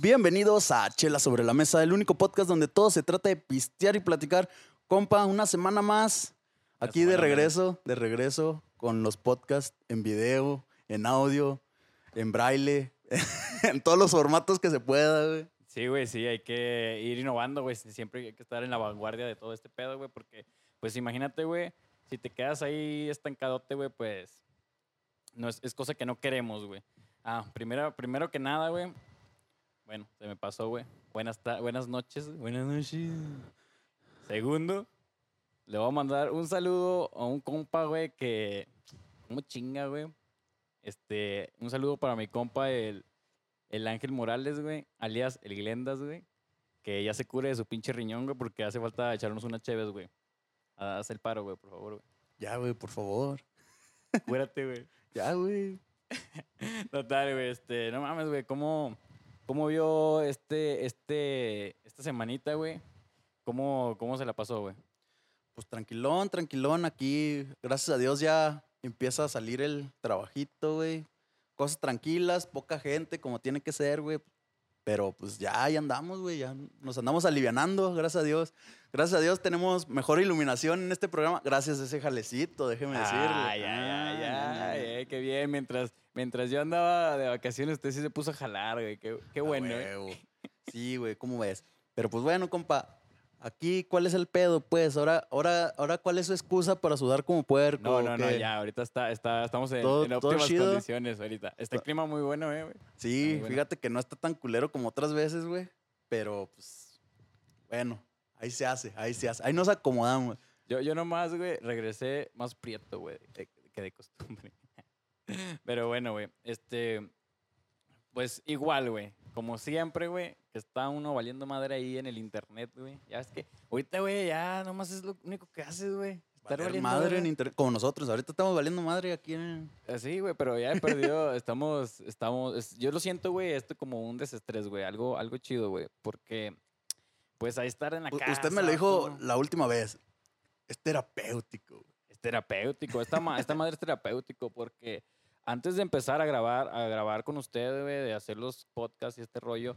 Bienvenidos a Chela sobre la Mesa, el único podcast donde todo se trata de pistear y platicar. Compa, una semana más. Aquí de semana regreso, de regreso con los podcasts en video, en audio, en braille, en todos los formatos que se pueda, güey. Sí, güey, sí, hay que ir innovando, güey. Siempre hay que estar en la vanguardia de todo este pedo, güey, porque, pues imagínate, güey, si te quedas ahí estancadote, güey, pues no es, es cosa que no queremos, güey. Ah, primero, primero que nada, güey. Bueno, se me pasó, güey. Buenas, buenas noches, buenas noches. Segundo, le voy a mandar un saludo a un compa, güey, que. ¿Cómo chinga, güey? Este, un saludo para mi compa, el, el Ángel Morales, güey, alias el Glendas, güey, que ya se cure de su pinche riñón, güey, porque hace falta echarnos unas cheves, güey. Haz el paro, güey, por favor, güey. Ya, güey, por favor. Cúrate, güey. Ya, güey. Total, güey, este, no mames, güey, ¿cómo, cómo vio este, este, esta semanita, güey? ¿Cómo, ¿Cómo se la pasó, güey? Pues tranquilón, tranquilón. Aquí, gracias a Dios, ya empieza a salir el trabajito, güey. Cosas tranquilas, poca gente, como tiene que ser, güey. Pero pues ya, ahí andamos, güey. Ya nos andamos alivianando, gracias a Dios. Gracias a Dios tenemos mejor iluminación en este programa. Gracias a ese jalecito, déjeme decirle. Ay, ay, ay, Ah, ay, qué bien. Mientras, mientras yo andaba de vacaciones, usted sí se puso a jalar, güey. Qué, qué bueno, güey. huevo. Sí, güey, ¿cómo ves? Pero pues bueno, compa. Aquí, ¿cuál es el pedo, pues? Ahora, ahora, ahora, ¿cuál es su excusa para sudar como puerco? No, no, no, ya, ahorita está, está, estamos en, Todo- en óptimas condiciones ahorita. Está el clima muy bueno, eh, güey. Sí, bueno. fíjate que no está tan culero como otras veces, güey. Pero, pues, bueno, ahí se hace, ahí se hace. Ahí nos acomodamos. Yo, yo nomás, güey, regresé más prieto, güey, que de costumbre. Pero bueno, güey, este, pues igual, güey, como siempre, güey, está uno valiendo madre ahí en el internet, güey. Ya es que ahorita, güey, ya nomás es lo único que haces, güey. Estar Valer valiendo madre en verga. internet. Como nosotros, ahorita estamos valiendo madre aquí en... Sí, güey, pero ya he perdido, estamos, estamos, es- yo lo siento, güey, esto como un desestrés, güey, algo, algo chido, güey, porque, pues, ahí estar en la U- casa. Usted me lo dijo la última vez. Es terapéutico. güey. Es terapéutico, esta, ma- esta madre es terapéutico porque antes de empezar a grabar, a grabar con usted, güey, de hacer los podcasts y este rollo,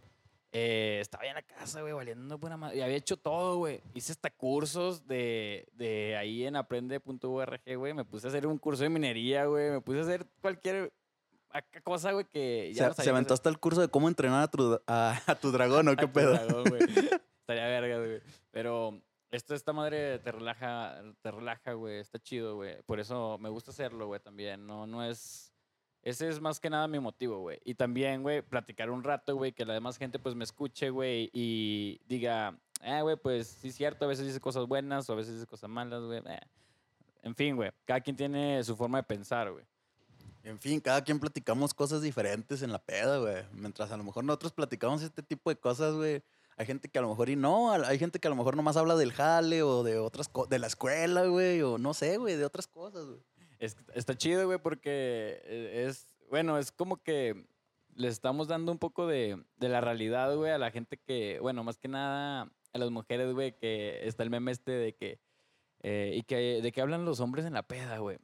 eh, estaba en la casa, güey, valiendo buena madre. Y había hecho todo, güey. Hice hasta cursos de, de ahí en aprende.org, güey. Me puse a hacer un curso de minería, güey. Me puse a hacer cualquier cosa, güey, que ya Se, no se aventó hacer. hasta el curso de cómo entrenar a tu, a, a tu dragón, ¿o qué Ay, pedo? dragón, güey. Estaría verga, güey. Pero esto, esta madre te relaja, te relaja, güey. Está chido, güey. Por eso me gusta hacerlo, güey, también. No, no es... Ese es más que nada mi motivo, güey. Y también, güey, platicar un rato, güey, que la demás gente, pues, me escuche, güey, y diga, eh, güey, pues, sí es cierto, a veces dice cosas buenas o a veces dice cosas malas, güey. eh". En fin, güey, cada quien tiene su forma de pensar, güey. En fin, cada quien platicamos cosas diferentes en la peda, güey. Mientras a lo mejor nosotros platicamos este tipo de cosas, güey. Hay gente que a lo mejor y no, hay gente que a lo mejor nomás habla del jale o de otras de la escuela, güey, o no sé, güey, de otras cosas, güey. Es- está chido, güey, porque eh, es, bueno, es como que le estamos dando un poco de, de la realidad, güey, a la gente que, bueno, más que nada a las mujeres, güey, que está el meme este de que, eh, y que, de que hablan los hombres en la peda, güey.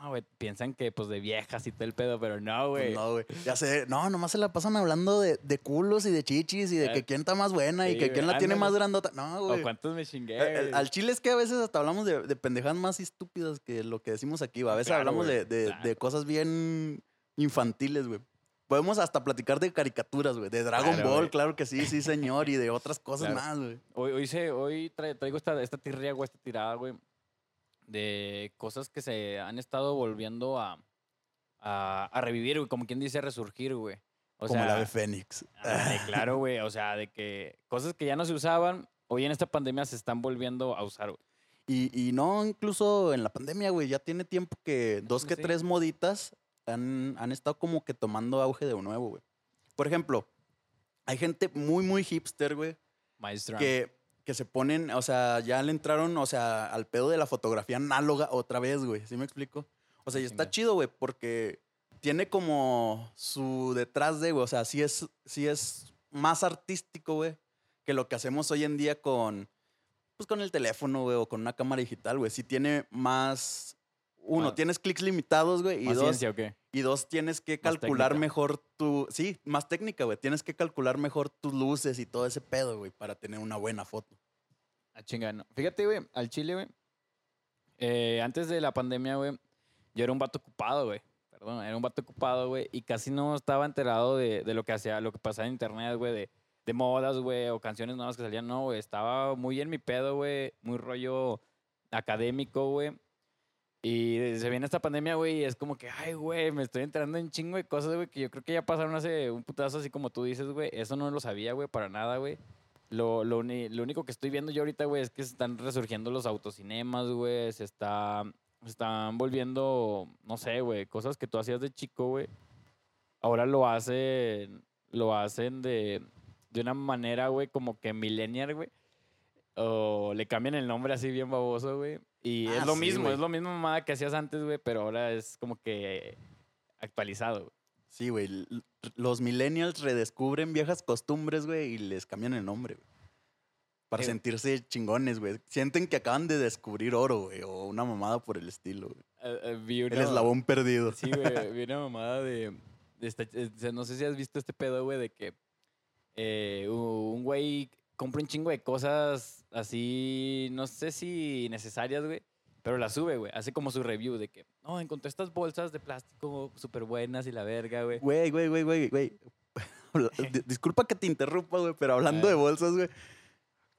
No, güey, piensan que, pues, de viejas y todo el pedo, pero no, Pues güey. no, güey. Ya sé, no, nomás se la pasan hablando de, de culos y de chichis y de Ah, que quién está más buena y que quién la tiene más grandota. No, o güey. cuántos me chingué, el- güey. al chile es que a veces hasta hablamos de, de pendejadas más estúpidas que lo que decimos aquí, güey. A veces Claro, hablamos de, de- claro. de cosas bien infantiles, güey. Podemos hasta platicar de caricaturas, güey. De Dragon Claro, Ball, claro que sí, sí, señor. Y de otras cosas Claro. más, güey. Hoy, hoy, se, hoy tra- traigo esta, esta tirria, güey, esta tirada, güey, de cosas que se han estado volviendo a, a, a revivir, güey, como quien dice, resurgir, güey. O Como sea, la ave Fénix. ándale, claro, güey, o sea, de que cosas que ya no se usaban, hoy en esta pandemia se están volviendo a usar, güey. Y, y no, incluso en la pandemia, güey, ya tiene tiempo que dos que Sí. tres moditas han, han estado como que tomando auge de nuevo, güey. Por ejemplo, hay gente muy, muy hipster, güey, Maestra. que, que se ponen, o sea, ya le entraron, o sea, al pedo de la fotografía análoga otra vez, güey. ¿Sí me explico? O sea, y está chido, güey, porque tiene como su detrás de, güey, o sea, sí es, sí es más artístico, güey, que lo que hacemos hoy en día con, pues con el teléfono, güey, o con una cámara digital, güey. Sí tiene más, uno, Más- tienes clics limitados, güey, y ¿Más dos, ciencia o qué? Y dos, tienes que calcular mejor tu. Sí, más técnica, güey. Tienes que calcular mejor tus luces y todo ese pedo, güey, para tener una buena foto. A chingar, no. Fíjate, güey, al chile, güey. eh, antes de la pandemia, güey, yo era un vato ocupado, güey. Perdón, era un vato ocupado, güey. Y casi no estaba enterado de, de lo que hacía, lo que pasaba en internet, güey, de, de modas, güey, o canciones nuevas que salían. No, güey. Estaba muy en mi pedo, güey. Muy rollo académico, güey. Y se viene esta pandemia, güey, y es como que, ay, güey, me estoy enterando en chingo de cosas, güey, que yo creo que ya pasaron hace un putazo, así como tú dices, güey. Eso no lo sabía, güey, para nada, güey. Lo, lo, uni- lo único que estoy viendo yo ahorita, güey, es que se están resurgiendo los autocinemas, güey. Se, está, están volviendo, no sé, güey, cosas que tú hacías de chico, güey. Ahora lo hacen, lo hacen de, de una manera, güey, como que millennial, güey. O le cambian el nombre así bien baboso, güey. Y Ah, es lo sí, mismo, es lo mismo mamada que hacías antes, güey, pero ahora es como que actualizado, güey. Sí, güey. Los millennials redescubren viejas costumbres, güey, y les cambian el nombre, güey. Para Eh, sentirse chingones, güey. Sienten que acaban de descubrir oro, güey, o una mamada por el estilo, güey. Eh, eh, vi El eslabón perdido. Sí, güey, vi una mamada de, de esta- no sé si has visto este pedo, güey, de que eh, un güey compra un chingo de cosas así, no sé si necesarias, güey, pero las sube, güey. Hace como su review de que, no, encontré estas bolsas de plástico súper buenas y la verga, güey. Güey, güey, güey, güey, güey. Disculpa que te interrumpa, güey, pero hablando de Eh. bolsas, güey.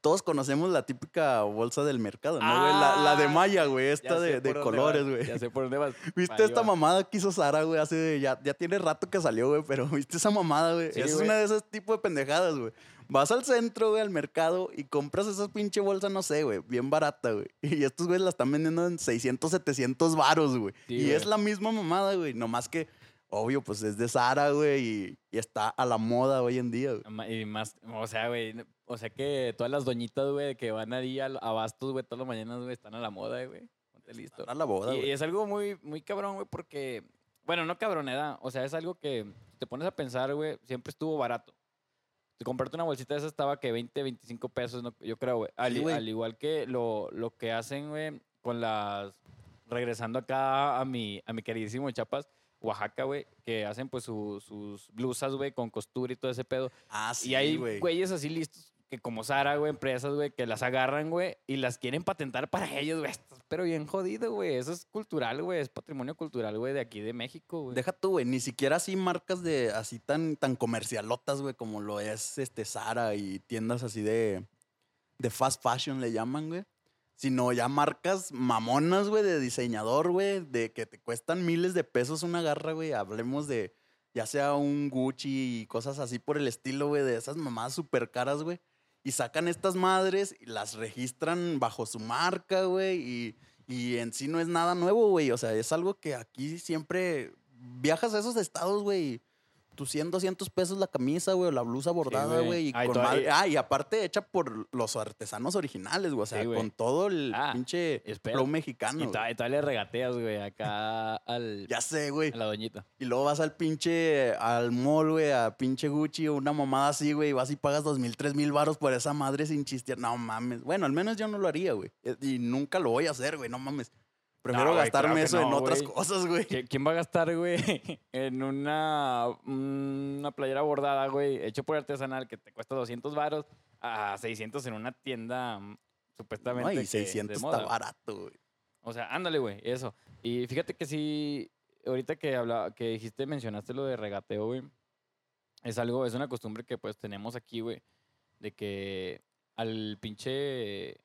Todos conocemos la típica bolsa del mercado, ¿no, güey? La, la de Ah, Maya, güey, esta de, de colores, güey. Ya sé por dónde vas. ¿Viste Ahí esta va. mamada que hizo Sara, güey? Hace de- ya, ya tiene rato que salió, güey, pero ¿viste esa mamada, güey? Sí, es güey. una de esos tipos de pendejadas, güey. Vas al centro, güey, al mercado y compras esa pinche bolsa, no sé, güey, bien barata, güey. Y estos güeyes la están vendiendo en 600, 700 varos, güey. Sí, y güey. es la misma mamada, güey. Nomás que, obvio, pues es de Sara, güey, y, y está a la moda hoy en día, güey. Y más, o sea, güey, o sea que todas las doñitas, güey, que van ahí al- a Bastos, güey, todas las mañanas, güey, están a la moda, güey. Ponte listo. A la boda, Y, y es algo muy, muy cabrón, güey, porque, bueno, no cabroneda, o sea, es algo que te pones a pensar, güey, siempre estuvo barato. Te comprarte una bolsita de esa estaba que 20, 25 pesos, no- yo creo, güey. Al, Sí, igual que lo, lo que hacen, güey, con las, regresando acá a mi, a mi queridísimo Chiapas, Oaxaca, güey, que hacen pues su- sus blusas, güey, con costura y todo ese pedo. Ah, sí, y hay güey. güeyes así listos que como Sara, güey, empresas, güey, que las agarran, güey, y las quieren patentar para ellos, güey. Pero bien jodido, güey. Eso es cultural, güey. Es patrimonio cultural, güey, de aquí de México, güey. Deja tú, güey, ni siquiera así marcas de así tan, tan comercialotas, güey, como lo es este Zara y tiendas así de, de fast fashion le llaman, güey. Sino ya marcas mamonas, güey, de diseñador, güey, de que te cuestan miles de pesos una garra, güey. Hablemos de ya sea un Gucci y cosas así por el estilo, güey, de esas mamadas súper caras, güey. Y sacan estas madres y las registran bajo su marca, güey, y, y en sí no es nada nuevo, güey. O sea, es algo que aquí siempre viajas a esos estados, güey. Tus 100, 200 pesos la camisa, güey, o la blusa bordada, güey. güey. y Ay, con madre- Ah, y aparte hecha por los artesanos originales, güey. O sea, Sí, güey. con todo el Ah, pinche espera. flow mexicano. Y todavía le regateas, güey, acá al, Ya sé, güey. a la doñita. Y luego vas al pinche, al mall, güey, a pinche Gucci o una mamada así, güey, y vas y pagas dos mil, tres mil baros por esa madre sin chistear. No mames. Bueno, al menos yo no lo haría, güey. Eh, Y nunca lo voy a hacer, güey, no mames. Prefiero No, güey, gastarme claro eso en no, otras cosas, güey. ¿Qui- ¿Quién va a gastar, güey, en una, una playera bordada, güey, hecho por artesanal que te cuesta 200 varos a 600 en una tienda mm, supuestamente No, que- y de 600 moda? está barato, güey. O sea, ándale, güey, eso. Y fíjate que sí, ahorita que hablaba, que dijiste, mencionaste lo de regateo, güey. Es algo, es una costumbre que pues tenemos aquí, güey. De que al pinche,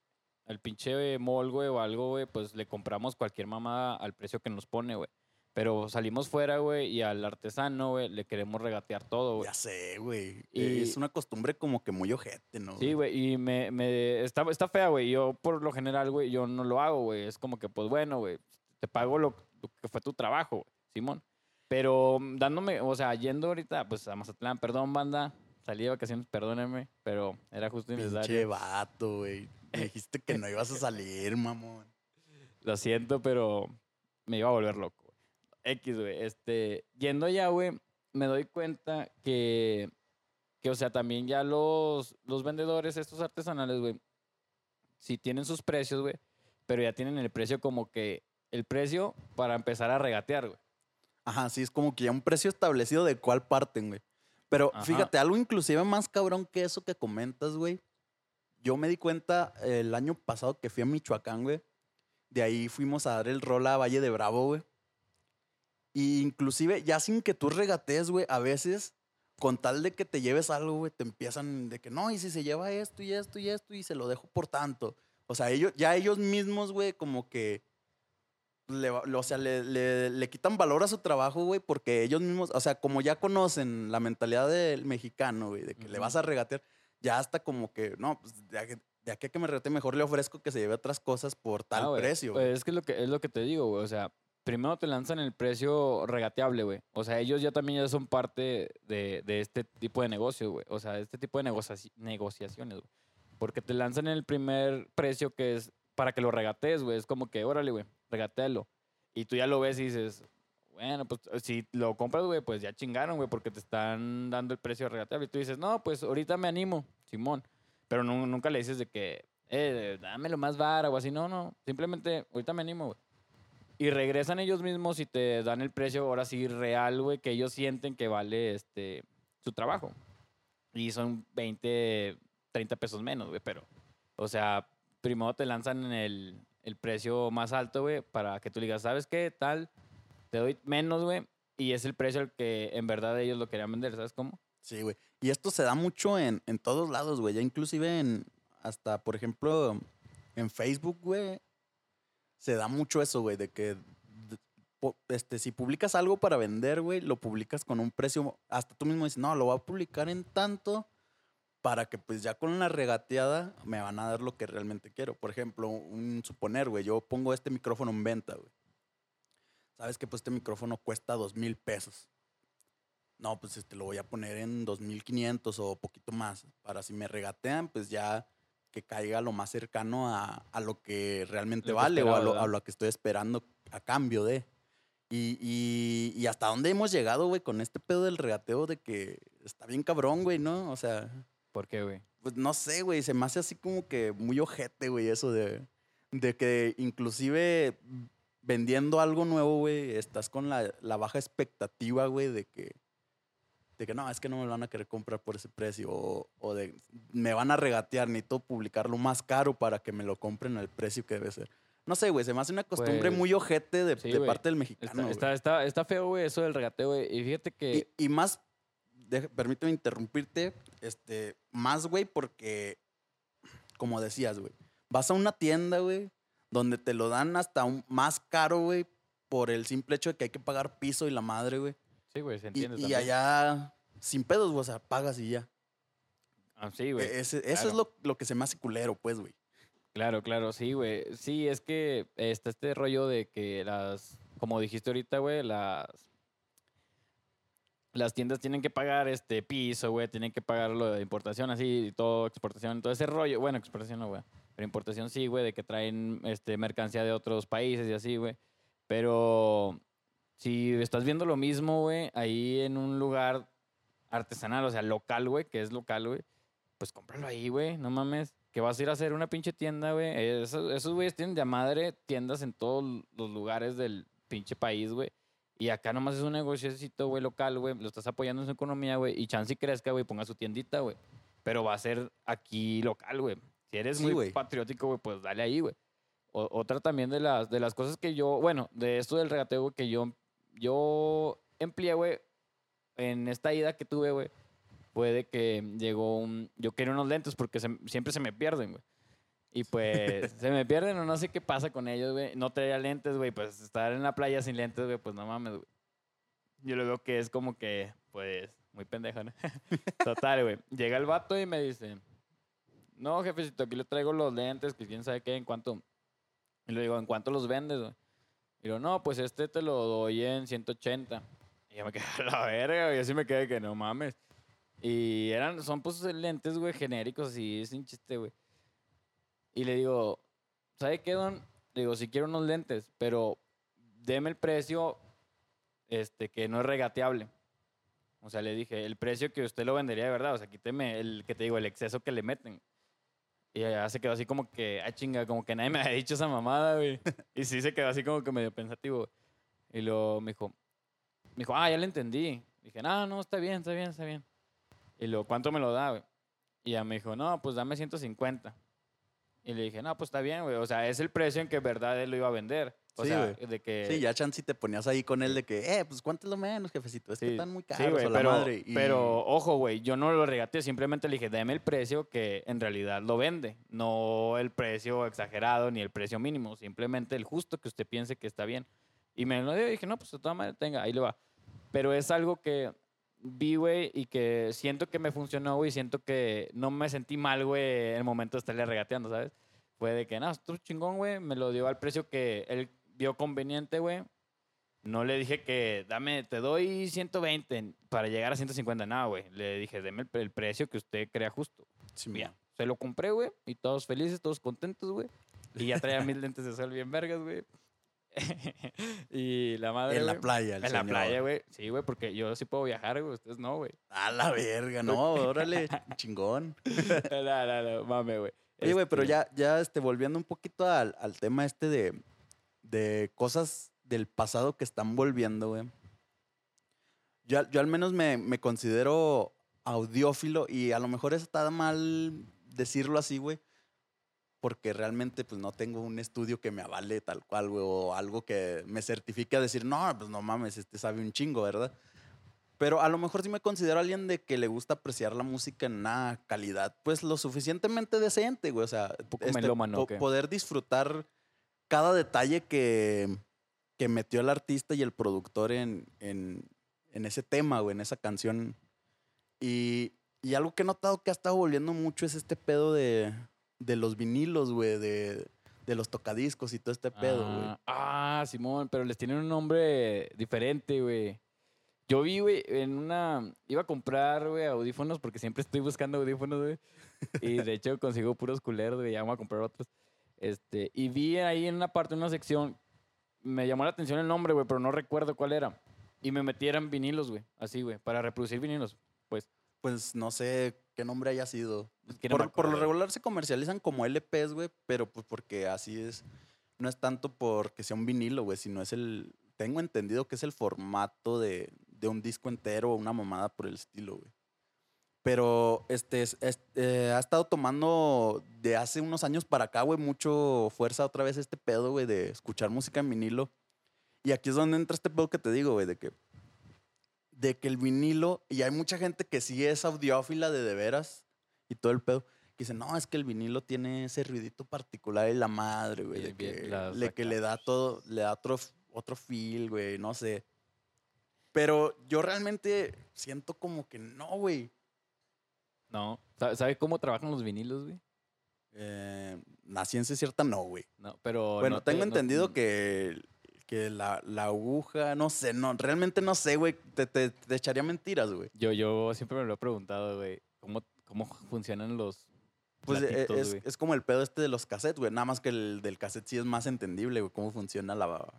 al pinche mall, güey, o algo, güey, pues le compramos cualquier mamada al precio que nos pone, güey. Pero salimos fuera, güey, y al artesano, güey, le queremos regatear todo, güey. Ya sé, güey. Y- Eh, Es una costumbre como que muy ojete, ¿no? Sí, güey, y me, me está, está fea, güey. Yo, por lo general, güey, yo no lo hago, güey. Es como que, pues bueno, güey, te pago lo, lo que fue tu trabajo, güey, Simón. Pero mm, dándome, o sea, yendo ahorita, pues a Mazatlán, perdón, banda, salí de vacaciones, perdónenme, pero era justo y Pinche vato, güey. Me dijiste que no ibas a salir, mamón. Lo siento, pero me iba a volver loco. X, güey. Este, yendo ya, güey, me doy cuenta que, que, o sea, también ya los, los vendedores, estos artesanales, güey, sí tienen sus precios, güey, pero ya tienen el precio como que, el precio para empezar a regatear, güey. Ajá, sí, es como que ya un precio establecido de cuál parten, güey. Pero Ajá. fíjate, algo inclusive más cabrón que eso que comentas, güey. Yo me di cuenta el año pasado que fui a Michoacán, güey. De ahí fuimos a dar el rol a Valle de Bravo, güey. Y inclusive, ya sin que tú regatees, güey, a veces, con tal de que te lleves algo, güey, te empiezan de que no, y si se lleva esto y esto y esto y se lo dejo por tanto. O sea, ellos, ya ellos mismos, güey, como que le, o sea, le, le- le quitan valor a su trabajo, güey, porque ellos mismos, o sea, como ya conocen la mentalidad del mexicano, güey, de que le Ujú. vas a regatear, ya hasta como que, no, pues de aquí, de aquí a que me regate mejor le ofrezco que se lleve otras cosas por tal Ah, güey, precio. Pues es que es lo que es lo que te digo, güey. O sea, primero te lanzan el precio regateable, güey. O sea, ellos ya también ya son parte de, de este tipo de negocio, güey. O sea, este tipo de negocia- negociaciones, güey. Porque te lanzan el primer precio que es para que lo regatees, güey. Es como que, órale, güey, regatealo. Y tú ya lo ves y dices, bueno, pues si lo compras, güey, pues ya chingaron, güey, porque te están dando el precio regateable. Y tú dices, no, pues ahorita me animo, Simón. Pero nu- nunca le dices de que, eh, dámelo más vara o así. No, no. Simplemente, ahorita me animo, güey. Y regresan ellos mismos y te dan el precio ahora sí real, güey, que ellos sienten que vale este su trabajo. Y son 20, 30 pesos menos, güey, pero, o sea, primero te lanzan el, el precio más alto, güey, para que tú digas, ¿sabes qué? Tal, te doy menos, güey, y es el precio al que en verdad ellos lo querían vender, ¿sabes cómo? Sí, güey. Y esto se da mucho en, en todos lados, güey. Ya inclusive en, hasta, por ejemplo, en Facebook, güey, se da mucho eso, güey, de que este, si publicas algo para vender, güey, lo publicas con un precio, hasta tú mismo dices, no, lo voy a publicar en tanto para que pues ya con la regateada me van a dar lo que realmente quiero. Por ejemplo, un suponer, güey, yo pongo este micrófono en venta, güey. Sabes que pues este micrófono cuesta dos mil pesos. No, pues este lo voy a poner en 2500 o poquito más. Para si me regatean, pues ya que caiga lo más cercano a, a lo que realmente Lo vale o a lo, a lo que estoy esperando a cambio de. Y, y- y hasta dónde hemos llegado, güey, con este pedo del regateo de que está bien cabrón, güey, ¿no? O sea, ¿Por qué, güey? pues no sé, güey, se me hace así como que muy ojete, güey, eso de, de que inclusive vendiendo algo nuevo, güey, estás con la, la baja expectativa, güey, de que, de que no, es que no me lo van a querer comprar por ese precio, o, o de me van a regatear, necesito publicarlo más caro para que me lo compren al precio que debe ser. No sé, güey, se me hace una costumbre Pues, muy ojete de, sí, de parte del mexicano. Está, está, está, está feo, güey, eso del regateo, güey. Y fíjate que... Y, y más, deja- permíteme interrumpirte, este, más, güey, porque, como decías, güey, vas a una tienda, güey, donde te lo dan hasta un, más caro, güey, por el simple hecho de que hay que pagar piso y la madre, güey. Sí, güey, se Y, entiende y también. allá, sin pedos, güey, o sea, pagas y ya. Ah, sí, güey. E- eso es lo, lo que se me hace culero, pues, güey. Claro, claro, sí, güey. Sí, es que está este rollo de que las, como dijiste ahorita, güey, las las tiendas tienen que pagar este piso, güey, tienen que pagar lo de importación así, y todo, exportación, todo ese rollo. Bueno, exportación no, güey. Pero importación sí, güey, de que traen este mercancía de otros países y así, güey. Pero si estás viendo lo mismo, güey, ahí en un lugar artesanal, o sea, local, güey, que es local, güey, pues cómpralo ahí, güey, no mames. Que vas a ir a hacer una pinche tienda, güey. Esos, esos güeyes tienen de madre tiendas en todos los lugares del pinche país, güey. Y acá nomás es un negociocito, güey, local, güey. Lo estás apoyando en su economía, güey. Y chance y crezca, güey, ponga su tiendita, güey. Pero va a ser aquí local, güey. Si eres Sí, muy patriótico, güey, pues dale ahí, güey. Otra también de las, de las cosas que yo, bueno, de esto del regateo, que yo, yo empleé, güey, en esta ida que tuve, güey, fue de que llegó un, yo quería unos lentes porque se- siempre se me pierden, güey. Y pues se me pierden o no sé qué pasa con ellos, güey. No traía lentes, güey. Pues estar en la playa sin lentes, güey, pues no mames, güey. Yo lo veo que es como que, pues, muy pendejo, ¿no? Total, güey. Llega el vato y me dice, no, jefecito, aquí le traigo los lentes, que quién sabe qué, en cuánto. Y le digo, ¿en cuánto los vendes, güey? Y digo, no, pues este te lo doy en 180. Y yo me quedé a la verga, güey. Así me quedé que no mames. Y eran, son pues lentes, güey, genéricos, así, sin chiste, güey. Y le digo, ¿sabe qué, don? Le digo, si quiero unos lentes, pero deme el precio este, que no es regateable. O sea, le dije, el precio que usted lo vendería de verdad. O sea, quíteme el que te digo, el exceso que le meten. Y ya se quedó así como que, ah, chinga, como que nadie me había dicho esa mamada, güey. y sí se quedó así como que medio pensativo. güey. Y luego me dijo, Me dijo, ah, ya le entendí. Dije, no, no, está bien, está bien, está bien. Y luego, ¿cuánto me lo da, güey? Y ya me dijo, no, pues dame 150. Y le dije, no, pues está bien, güey. O sea, es el precio en que verdad él lo iba a vender. O Sí, sea, güey. de que... Sí, ya chance te ponías ahí con él de que, eh, pues cuánto es lo menos, jefecito. Es que Sí, están muy sí, caros güey, a la pero, madre. Y- pero ojo, güey, yo no lo regateé, simplemente le dije, dame el precio que en realidad lo vende, no el precio exagerado ni el precio mínimo, simplemente el justo que usted piense que está bien. Y me lo dio y dije, no, pues de todas maneras, tenga, ahí le va. Pero es algo que vi, güey, y que siento que me funcionó, güey, siento que no me sentí mal, güey, en el momento de estarle regateando, ¿sabes? Fue de que, no, esto chingón, güey, me lo dio al precio que él vio conveniente, güey. No le dije que dame, te doy 120 para llegar a 150, nada, güey. Le dije, deme el, el precio que usted crea justo. Sí, mo. Se lo compré, güey, y todos felices, todos contentos, güey. Y ya traía mis lentes de sol bien vergas, güey. y la madre. En la güey, playa, el En la señor. playa, güey. Sí, güey, porque yo sí puedo viajar, güey. Ustedes no, güey. A la verga, no, órale, chingón. no, no, no, mame, güey. Oye, güey, pero Este, ya, ya este, volviendo un poquito al, al tema este de, de cosas del pasado que están volviendo, güey. Yo, yo al menos me, me considero audiófilo y a lo mejor está mal decirlo así, güey. Porque realmente pues no tengo un estudio que me avale tal cual, güey, o algo que me certifique a decir, no, pues no mames, este sabe un chingo, ¿verdad? Pero a lo mejor sí me considero alguien de que le gusta apreciar la música en una calidad, pues lo suficientemente decente, güey. O sea, este, melómano, ¿o po- qué? poder disfrutar cada detalle que, que metió el artista y el productor en, en, ese tema, güey, en esa canción. Y, y algo que he notado que ha estado volviendo mucho es este pedo de, de los vinilos, güey, de, de los tocadiscos y todo este pedo. Ah, ah, Simón, pero les tienen un nombre diferente, güey. Yo vi, güey, en una... Iba a comprar, güey, audífonos porque siempre estoy buscando audífonos. Y de hecho consigo puros culeros, güey, ya vamos a comprar otros. Este, y vi ahí en una parte, en una sección, me llamó la atención el nombre, güey, pero no recuerdo cuál era. Y me metieran vinilos, güey, así, güey, para reproducir vinilos. Pues, Pues no sé qué nombre haya sido. no Por, por lo regular se comercializan como LPs, güey, pero pues porque así es. No es tanto porque sea un vinilo, güey, sino es el. Tengo entendido que es el formato de, de un disco entero o una mamada por el estilo, güey. Pero este, es- es- eh, ha estado tomando de hace unos años para acá, güey, mucho fuerza otra vez este pedo, güey, de escuchar música en vinilo. Y aquí es donde entra este pedo que te digo, güey, de que, de que el vinilo, y hay mucha gente que sí es audiófila de de veras y todo el pedo, que dice, no, es que el vinilo tiene ese ruidito particular y la madre, güey, de que, le, que le da todo, le da otro, otro feel, güey, no sé. Pero yo realmente siento como que no, güey. No. ¿Sabe- ¿Sabe cómo trabajan los vinilos, güey? Eh, la ciencia cierta no, güey. No, pero... Bueno, no te- tengo no- entendido que, que la, la aguja, no sé, no, realmente no sé, güey. Te, te, te echaría mentiras, güey. Yo, yo siempre me lo he preguntado, güey. ¿Cómo, ¿Cómo funcionan los Pues eh, platitos, es, güey? es como el pedo este de los cassettes, güey. Nada más que el del cassette sí es más entendible, güey. Cómo funciona la,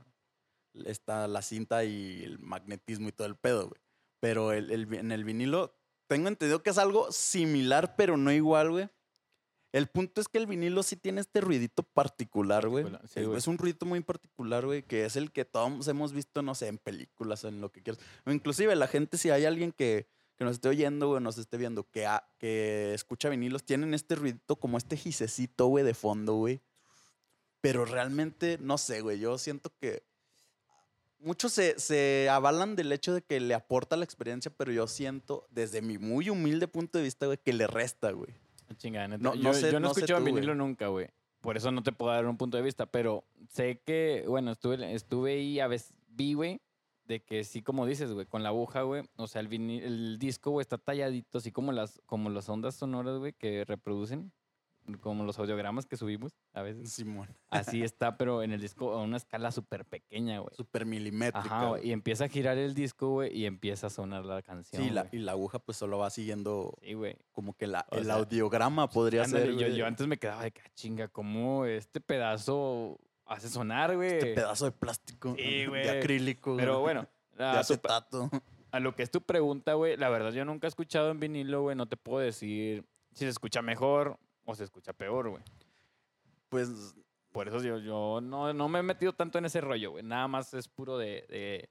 esta, la cinta y el magnetismo y todo el pedo, güey. Pero el, el en el vinilo, tengo entendido que es algo similar, pero no igual, güey. El punto es que el vinilo sí tiene este ruidito particular, güey. Sí, es, un ruidito muy particular, güey, que es el que todos hemos visto, no sé, en películas, en lo que quieras. O inclusive la gente, si hay alguien que, que nos esté oyendo, güey, nos esté viendo, que, que escucha vinilos, tienen este ruidito como este gisecito, güey, de fondo, güey. Pero realmente, no sé, güey, yo siento que muchos se, se avalan del hecho de que le aporta la experiencia, pero yo siento, desde mi muy humilde punto de vista, güey, que le resta, güey. Chingada, neta. No- yo, no sé- yo no no sé tú, güey. vinilo nunca, güey. Por eso no te puedo dar un punto de vista, pero sé que, bueno, estuve, estuve ahí a veces, vi, güey, de que sí, como dices, güey, con la aguja, güey, o sea, el, vini- el disco, güey, está talladito, así como las, como las ondas sonoras, güey, que reproducen, como los audiogramas que subimos a veces. Simón. Así está, pero en el disco a una escala súper pequeña, güey. Súper milimétrica. Ajá, güey, y empieza a girar el disco, güey, y empieza a sonar la canción. Sí, la, y la aguja pues solo va siguiendo Sí, güey. como que la, el sea, audiograma podría ser. yo, antes me quedaba de que, "Ah, chinga, ¿cómo este pedazo hace sonar, güey? Este pedazo de plástico, Sí, de güey. acrílico, Pero bueno, de acetato. a lo que es tu pregunta, güey, la verdad yo nunca he escuchado en vinilo, güey, no te puedo decir si se escucha mejor o se escucha peor, güey. Pues Por eso yo, yo no, no me he metido tanto en ese rollo, güey. Nada más es puro de, de,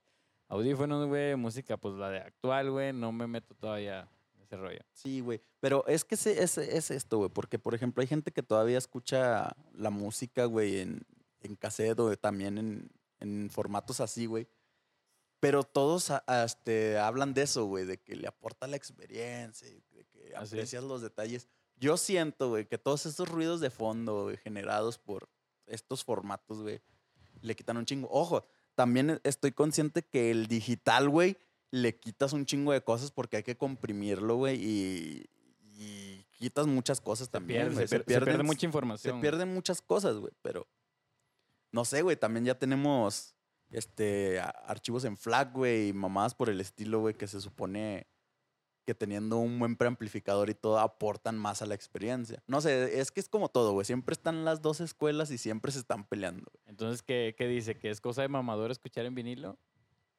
audífonos, güey, música, pues la de actual, güey, no me meto todavía en ese rollo. Sí, güey. Pero es que se- es, es esto, güey. Porque, por ejemplo, hay gente que todavía escucha la música, güey, en, en cassette o también en, en formatos así, güey. Pero todos este, hablan de eso, güey, de que le aporta la experiencia, de que es. aprecias los detalles. Yo siento, güey, que todos estos ruidos de fondo, güey, generados por estos formatos, güey, le quitan un chingo. Ojo, también estoy consciente que el digital, güey, le quitas un chingo de cosas porque hay que comprimirlo, güey, y, y quitas muchas cosas Se también, pierde, güey. se, pierde, se pierde mucha se información. güey. pierden muchas cosas, güey, pero no sé, güey, también ya tenemos este archivos en FLAC, güey, y mamadas por el estilo, güey, que se supone que teniendo un buen preamplificador y todo aportan más a la experiencia. No sé, es que es como todo, güey, siempre están las dos escuelas y siempre se están peleando. güey. Entonces, ¿qué, ¿qué dice? ¿Que es cosa de mamador escuchar en vinilo?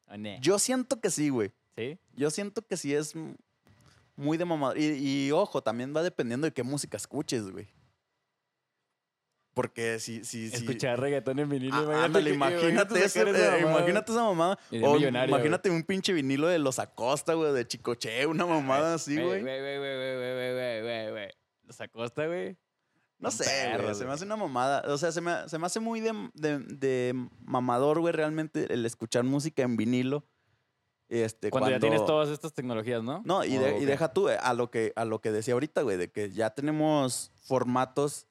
¿O ne? Yo siento que sí, güey. ¿Sí? Yo siento que sí es muy de mamador. Y, y, ojo, también va dependiendo de qué música escuches, güey. Porque si. si, si Escuchar reggaetón en vinilo. Ah, ándale, imagínate, eso, esa imagínate esa mamada. O, imagínate un pinche vinilo de los Acosta, güey, de Chicoche, una mamada así, güey. Güey, güey, güey, güey, güey, Los Acosta, güey. No sé, güey. Se me hace una mamada. O sea, se me, se me hace muy de, de, mamador, güey, realmente el escuchar música en vinilo. Este, cuando, ya tienes todas estas tecnologías, ¿no? No, y, oh, y deja tú eh, a lo que, a lo que decía ahorita, güey, de que ya tenemos formatos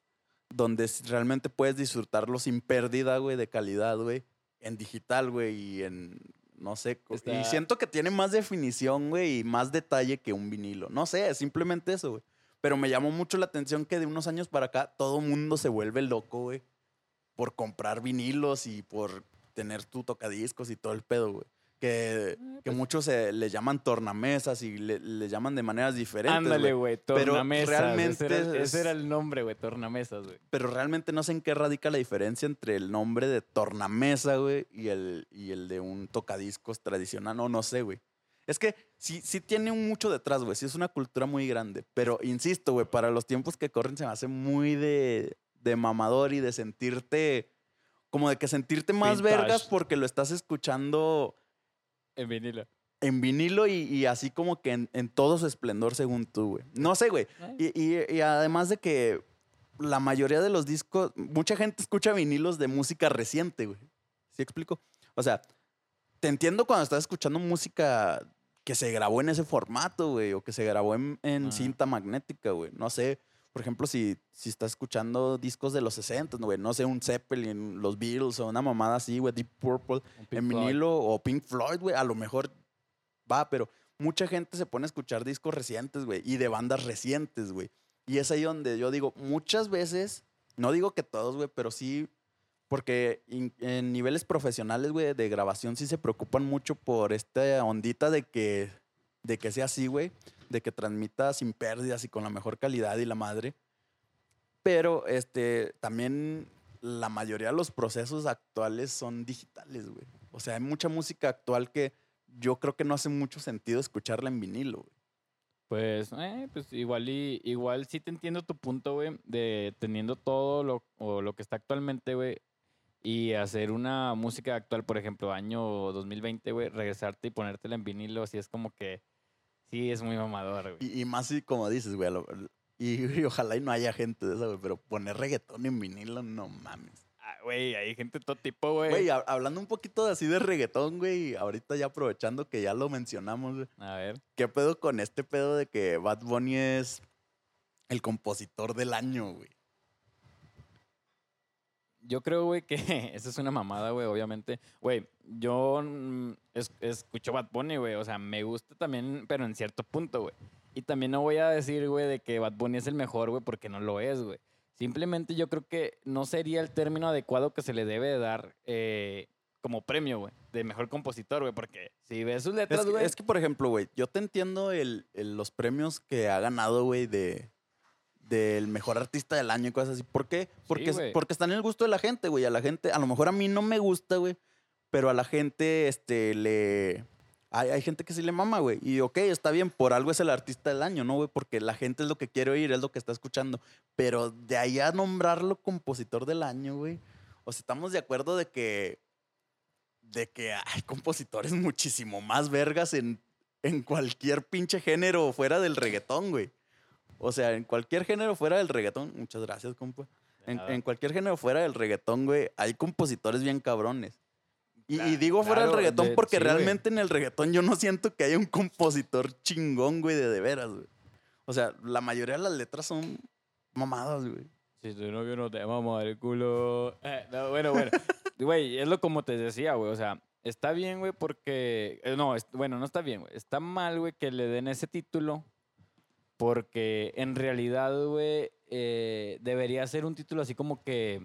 donde realmente puedes disfrutarlo sin pérdida, güey, de calidad, güey, en digital, güey, y en, no sé, co- y Está- siento que tiene más definición, güey, y más detalle que un vinilo. No sé, es simplemente eso, güey. Pero me llamó mucho la atención que de unos años para acá todo mundo se vuelve loco, güey, por comprar vinilos y por tener tu tocadiscos y todo el pedo, güey. Que, que pues- muchos se le llaman tornamesas y le, le llaman de maneras diferentes. Ándale, güey. güey. Pero Tornamesas. realmente ese, era, es- ese era el nombre, güey. Tornamesas, güey. Pero realmente no sé en qué radica la diferencia entre el nombre de tornamesa, güey, y el, y el de un tocadiscos tradicional. No, no sé, güey. Es que sí, sí tiene un mucho detrás, güey. Sí es una cultura muy grande. Pero insisto, güey, para los tiempos que corren se me hace muy de, de mamador y de sentirte. Como de que sentirte más Vintage. vergas porque lo estás escuchando En vinilo. en vinilo y, y así como que en, en todo su esplendor según tú, güey. No sé, güey. Y, y- y además de que la mayoría de los discos, mucha gente escucha vinilos de música reciente, güey. ¿Sí explico? O sea, te entiendo cuando estás escuchando música que se grabó en ese formato, güey, o que se grabó en, en cinta magnética, güey. No sé, por ejemplo, si, si estás escuchando discos de los 60, güey, no sé, un Zeppelin, los Beatles o una mamada así, güey, Deep Purple, en Floyd. vinilo o Pink Floyd, güey, a lo mejor va, pero mucha gente se pone a escuchar discos recientes, güey, y de bandas recientes, güey. Y es ahí donde yo digo, muchas veces, no digo que todos, güey, pero sí, porque in- en niveles profesionales, güey, de grabación sí se preocupan mucho por esta ondita de que, de que sea así, güey, de que transmita sin pérdidas y con la mejor calidad y la madre. Pero este, también la mayoría de los procesos actuales son digitales, güey. O sea, hay mucha música actual que yo creo que no hace mucho sentido escucharla en vinilo, güey. Pues, eh, pues igual y igual sí te entiendo tu punto, güey, de teniendo todo lo, o lo que está actualmente, güey, y hacer una música actual, por ejemplo, año 2020, güey, regresarte y ponértela en vinilo, así es como que sí es muy mamador, güey. Y, y más si, como dices, güey, lo- y, y ojalá y no haya gente de esa, güey, pero poner reggaetón en vinilo, no mames. Ah, Güey, hay gente de todo tipo, güey. Güey, hab- hablando un poquito de así de reggaetón, güey, ahorita ya aprovechando que ya lo mencionamos, güey. A ver. ¿Qué pedo con este pedo de que Bad Bunny es el compositor del año, güey? Yo creo, güey, que esa es una mamada, güey, obviamente. Güey, yo mm, es- escucho Bad Bunny, güey. O sea, me gusta también, pero en cierto punto, güey. Y también no voy a decir, güey, de que Bad Bunny es el mejor, güey, porque no lo es, güey. Simplemente yo creo que no sería el término adecuado que se le debe de dar eh, como premio, güey, de mejor compositor, güey. Porque si ves sus Es letras, güey. es que, por ejemplo, güey, yo te entiendo el, el- los premios que ha ganado, güey, de del mejor artista del año y cosas así. ¿Por qué? Porque, güey. porque están en el gusto de la gente, güey. A la gente, a lo mejor a mí no me gusta, güey, pero a la gente, este, le... Hay, hay gente que sí le mama, güey. Y ok, está bien, por algo es el artista del año, ¿no, güey? Porque la gente es lo que quiere oír, es lo que está escuchando. Pero de ahí a nombrarlo compositor del año, güey. O sea, estamos de acuerdo de que de que hay compositores muchísimo más vergas en, en cualquier pinche género fuera del reggaetón, güey. O sea, en cualquier género fuera del reggaetón. Muchas gracias, compa. En, en cualquier género fuera del reggaetón, güey, hay compositores bien cabrones. Y, digo fuera del claro, reggaetón de- porque sí, güey. realmente en el reggaetón yo no siento que haya un compositor chingón, güey, de de veras, güey. O sea, la mayoría de las letras son mamadas, güey. Si tu novio no te mama el culo. Eh, no, bueno, bueno. Güey, es lo como te decía, güey. O sea, está bien, güey, porque. eh, no, es- bueno, no está bien, güey. Está mal, güey, que le den ese título. Porque en realidad, güey, eh, debería ser un título así como que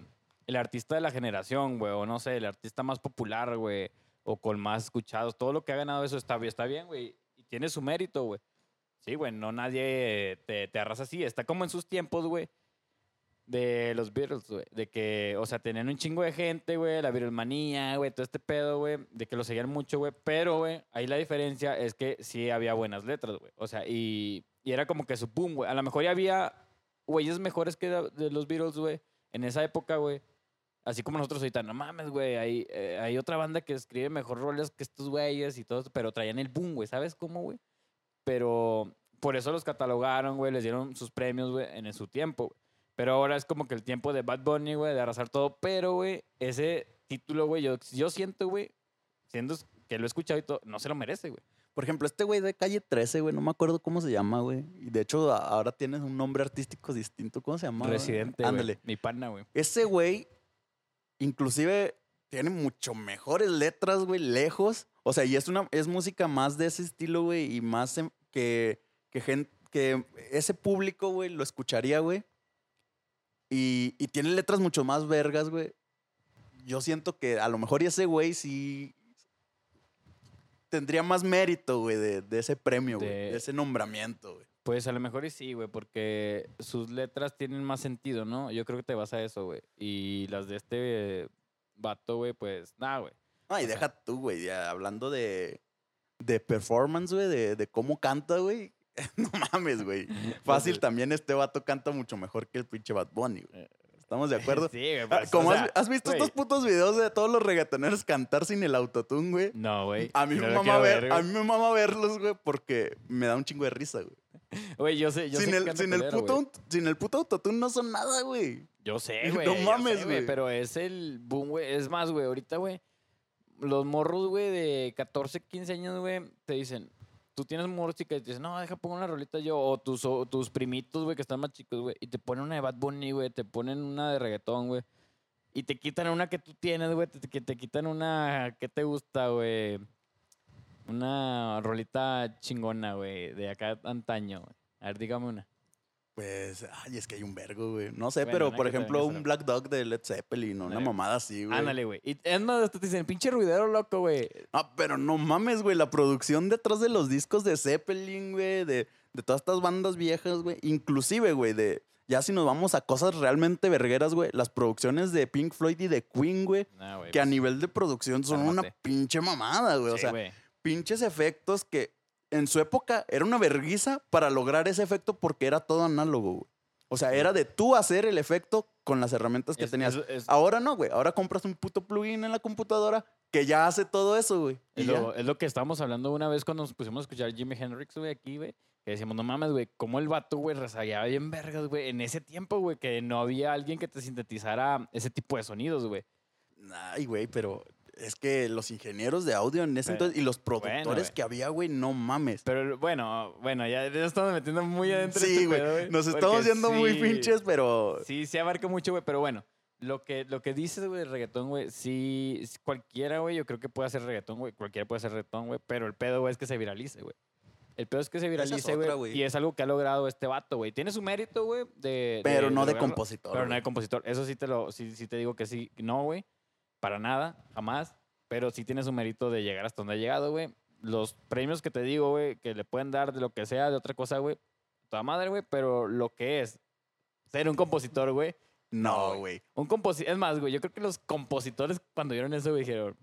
el artista de la generación, güey. O no sé, el artista más popular, güey. O con más escuchados. Todo lo que ha ganado eso está, bien- está bien, güey. Y tiene su mérito, güey. Sí, güey, no nadie te, te arrasa así. Está como en sus tiempos, güey de los Beatles, güey. De que, o sea, tenían un chingo de gente, güey, la Beatlemanía, güey, todo este pedo, güey, de que lo seguían mucho, güey. Pero, güey, ahí la diferencia es que sí había buenas letras, güey. O sea, y, y era como que su boom, güey. A lo mejor ya había güeyes mejores que de los Beatles, güey, en esa época, güey. Así como nosotros ahorita, no mames, güey, hay, eh, hay otra banda que escribe mejor roles que estos güeyes y todo, pero traían el boom, güey, ¿sabes cómo, güey? Pero por eso los catalogaron, güey, les dieron sus premios, güey, en su tiempo, güey. Pero ahora es como que el tiempo de Bad Bunny, güey, de arrasar todo. Pero, güey, ese título, güey, yo, yo siento, güey, siendo que lo he escuchado y todo, no se lo merece, güey. Por ejemplo, este güey de calle 13, güey, no me acuerdo cómo se llama, güey. Y de hecho, ahora tienes un nombre artístico distinto. ¿Cómo se llama? Residente, Ándale. Mi pana, güey. Ese güey, inclusive, tiene mucho mejores letras, güey, lejos. O sea, y es, una, es música más de ese estilo, güey, y más em- que, que, gen- que ese público, güey, lo escucharía, güey. Y, y tiene letras mucho más vergas, güey. Yo siento que a lo mejor ese güey sí tendría más mérito, güey, de, de ese premio, güey, De- de ese nombramiento, güey. Pues a lo mejor y sí, güey, porque sus letras tienen más sentido, ¿no? Yo creo que te vas a eso, güey. Y las de este vato, güey, pues nada, güey. No, y deja tú, güey, hablando de, de performance, güey, de, de cómo canta, güey. No mames, güey. Fácil también este vato canta mucho mejor que el pinche Bad Bunny, güey. ¿Estamos de acuerdo? Sí, güey. Ah, pues, Como o has, sea, has visto güey, estos putos videos de todos los reggaetoneros cantar sin el autotune, güey. No, güey. A mí, no me mama ver, a mí me mama verlos, güey, porque me da un chingo de risa, güey. Güey, yo sé, yo sé Sin que el, canta sin, el puto, güey. sin el puto autotune no son nada, güey. Yo sé, No güey. sé, mames, güey. Pero es el boom, güey. Es más, güey, ahorita, güey, los morros, güey, de 14, 15 años, güey, te dicen, tú tienes música y te dicen, no, deja pongo una rolita yo. O tus, o tus primitos, güey, que están más chicos, güey, y te ponen una de Bad Bunny, güey, te ponen una de reggaetón, güey. Y te quitan una que tú tienes, güey, te, te quitan una que te gusta, güey. Una rolita chingona, güey, de acá antaño, güey. A ver, dígame una. Pues, ay, es que hay un vergo, güey. No sé, Bueno, pero por ejemplo, un la- Black Dog de Led Zeppelin o una mamada así, güey. Ándale, güey. Y es más, te dicen, pinche ruidero loco, güey. Ah, pero no mames, güey. La producción detrás de los discos de Zeppelin, güey. De, de todas estas bandas viejas, güey. Inclusive, güey, de... Ya si nos vamos a cosas realmente vergueras, güey. Las producciones de Pink Floyd y de Queen, güey. Nah, Que a pues, nivel de producción son una pinche mamada, güey. O sea, güey. pinches efectos que en su época era una verguiza para lograr ese efecto porque era todo análogo, güey. O sea, era de tú hacer el efecto con las herramientas que Es- tenías. es- es- Ahora no, güey. Ahora compras un puto plugin en la computadora que ya hace todo eso, güey. Es lo, que estábamos hablando una vez cuando nos pusimos a escuchar Jimi Hendrix, güey, aquí, güey. Que decíamos, no mames, güey, cómo el vato, güey, rezagueaba bien vergas, güey. En ese tiempo, güey, que no había alguien que te sintetizara ese tipo de sonidos, güey. Ay, güey, pero es que los ingenieros de audio en ese Pero- entonces y los productores que había, güey, no mames. Pero bueno, bueno, ya ya estamos metiendo muy adentro. de Sí, este güey. Nos estamos yendo muy pinches, pero Sí, sí abarca mucho, güey, pero bueno. Lo que, lo que dices, güey, reggaetón, güey, sí, cualquiera, güey, yo creo que puede hacer reggaetón, güey, cualquiera puede hacer reggaetón, güey, pero el pedo, güey, es que se viralice, güey. El pedo es que se es viralice, güey, güey. y es algo que ha logrado este vato, güey. Tiene su mérito, güey, de... pero no de compositor. Pero no de compositor. Eso sí te lo, sí, sí te digo que sí, no, güey, para nada, jamás, pero sí tiene su mérito de llegar hasta donde ha llegado, güey. Los premios que te digo, güey, que le pueden dar de lo que sea, de otra cosa, güey, toda madre, güey, pero lo que es ser un compositor, güey, No, güey. un compositor, es más, güey, yo creo que los compositores cuando vieron eso, güey, dijeron,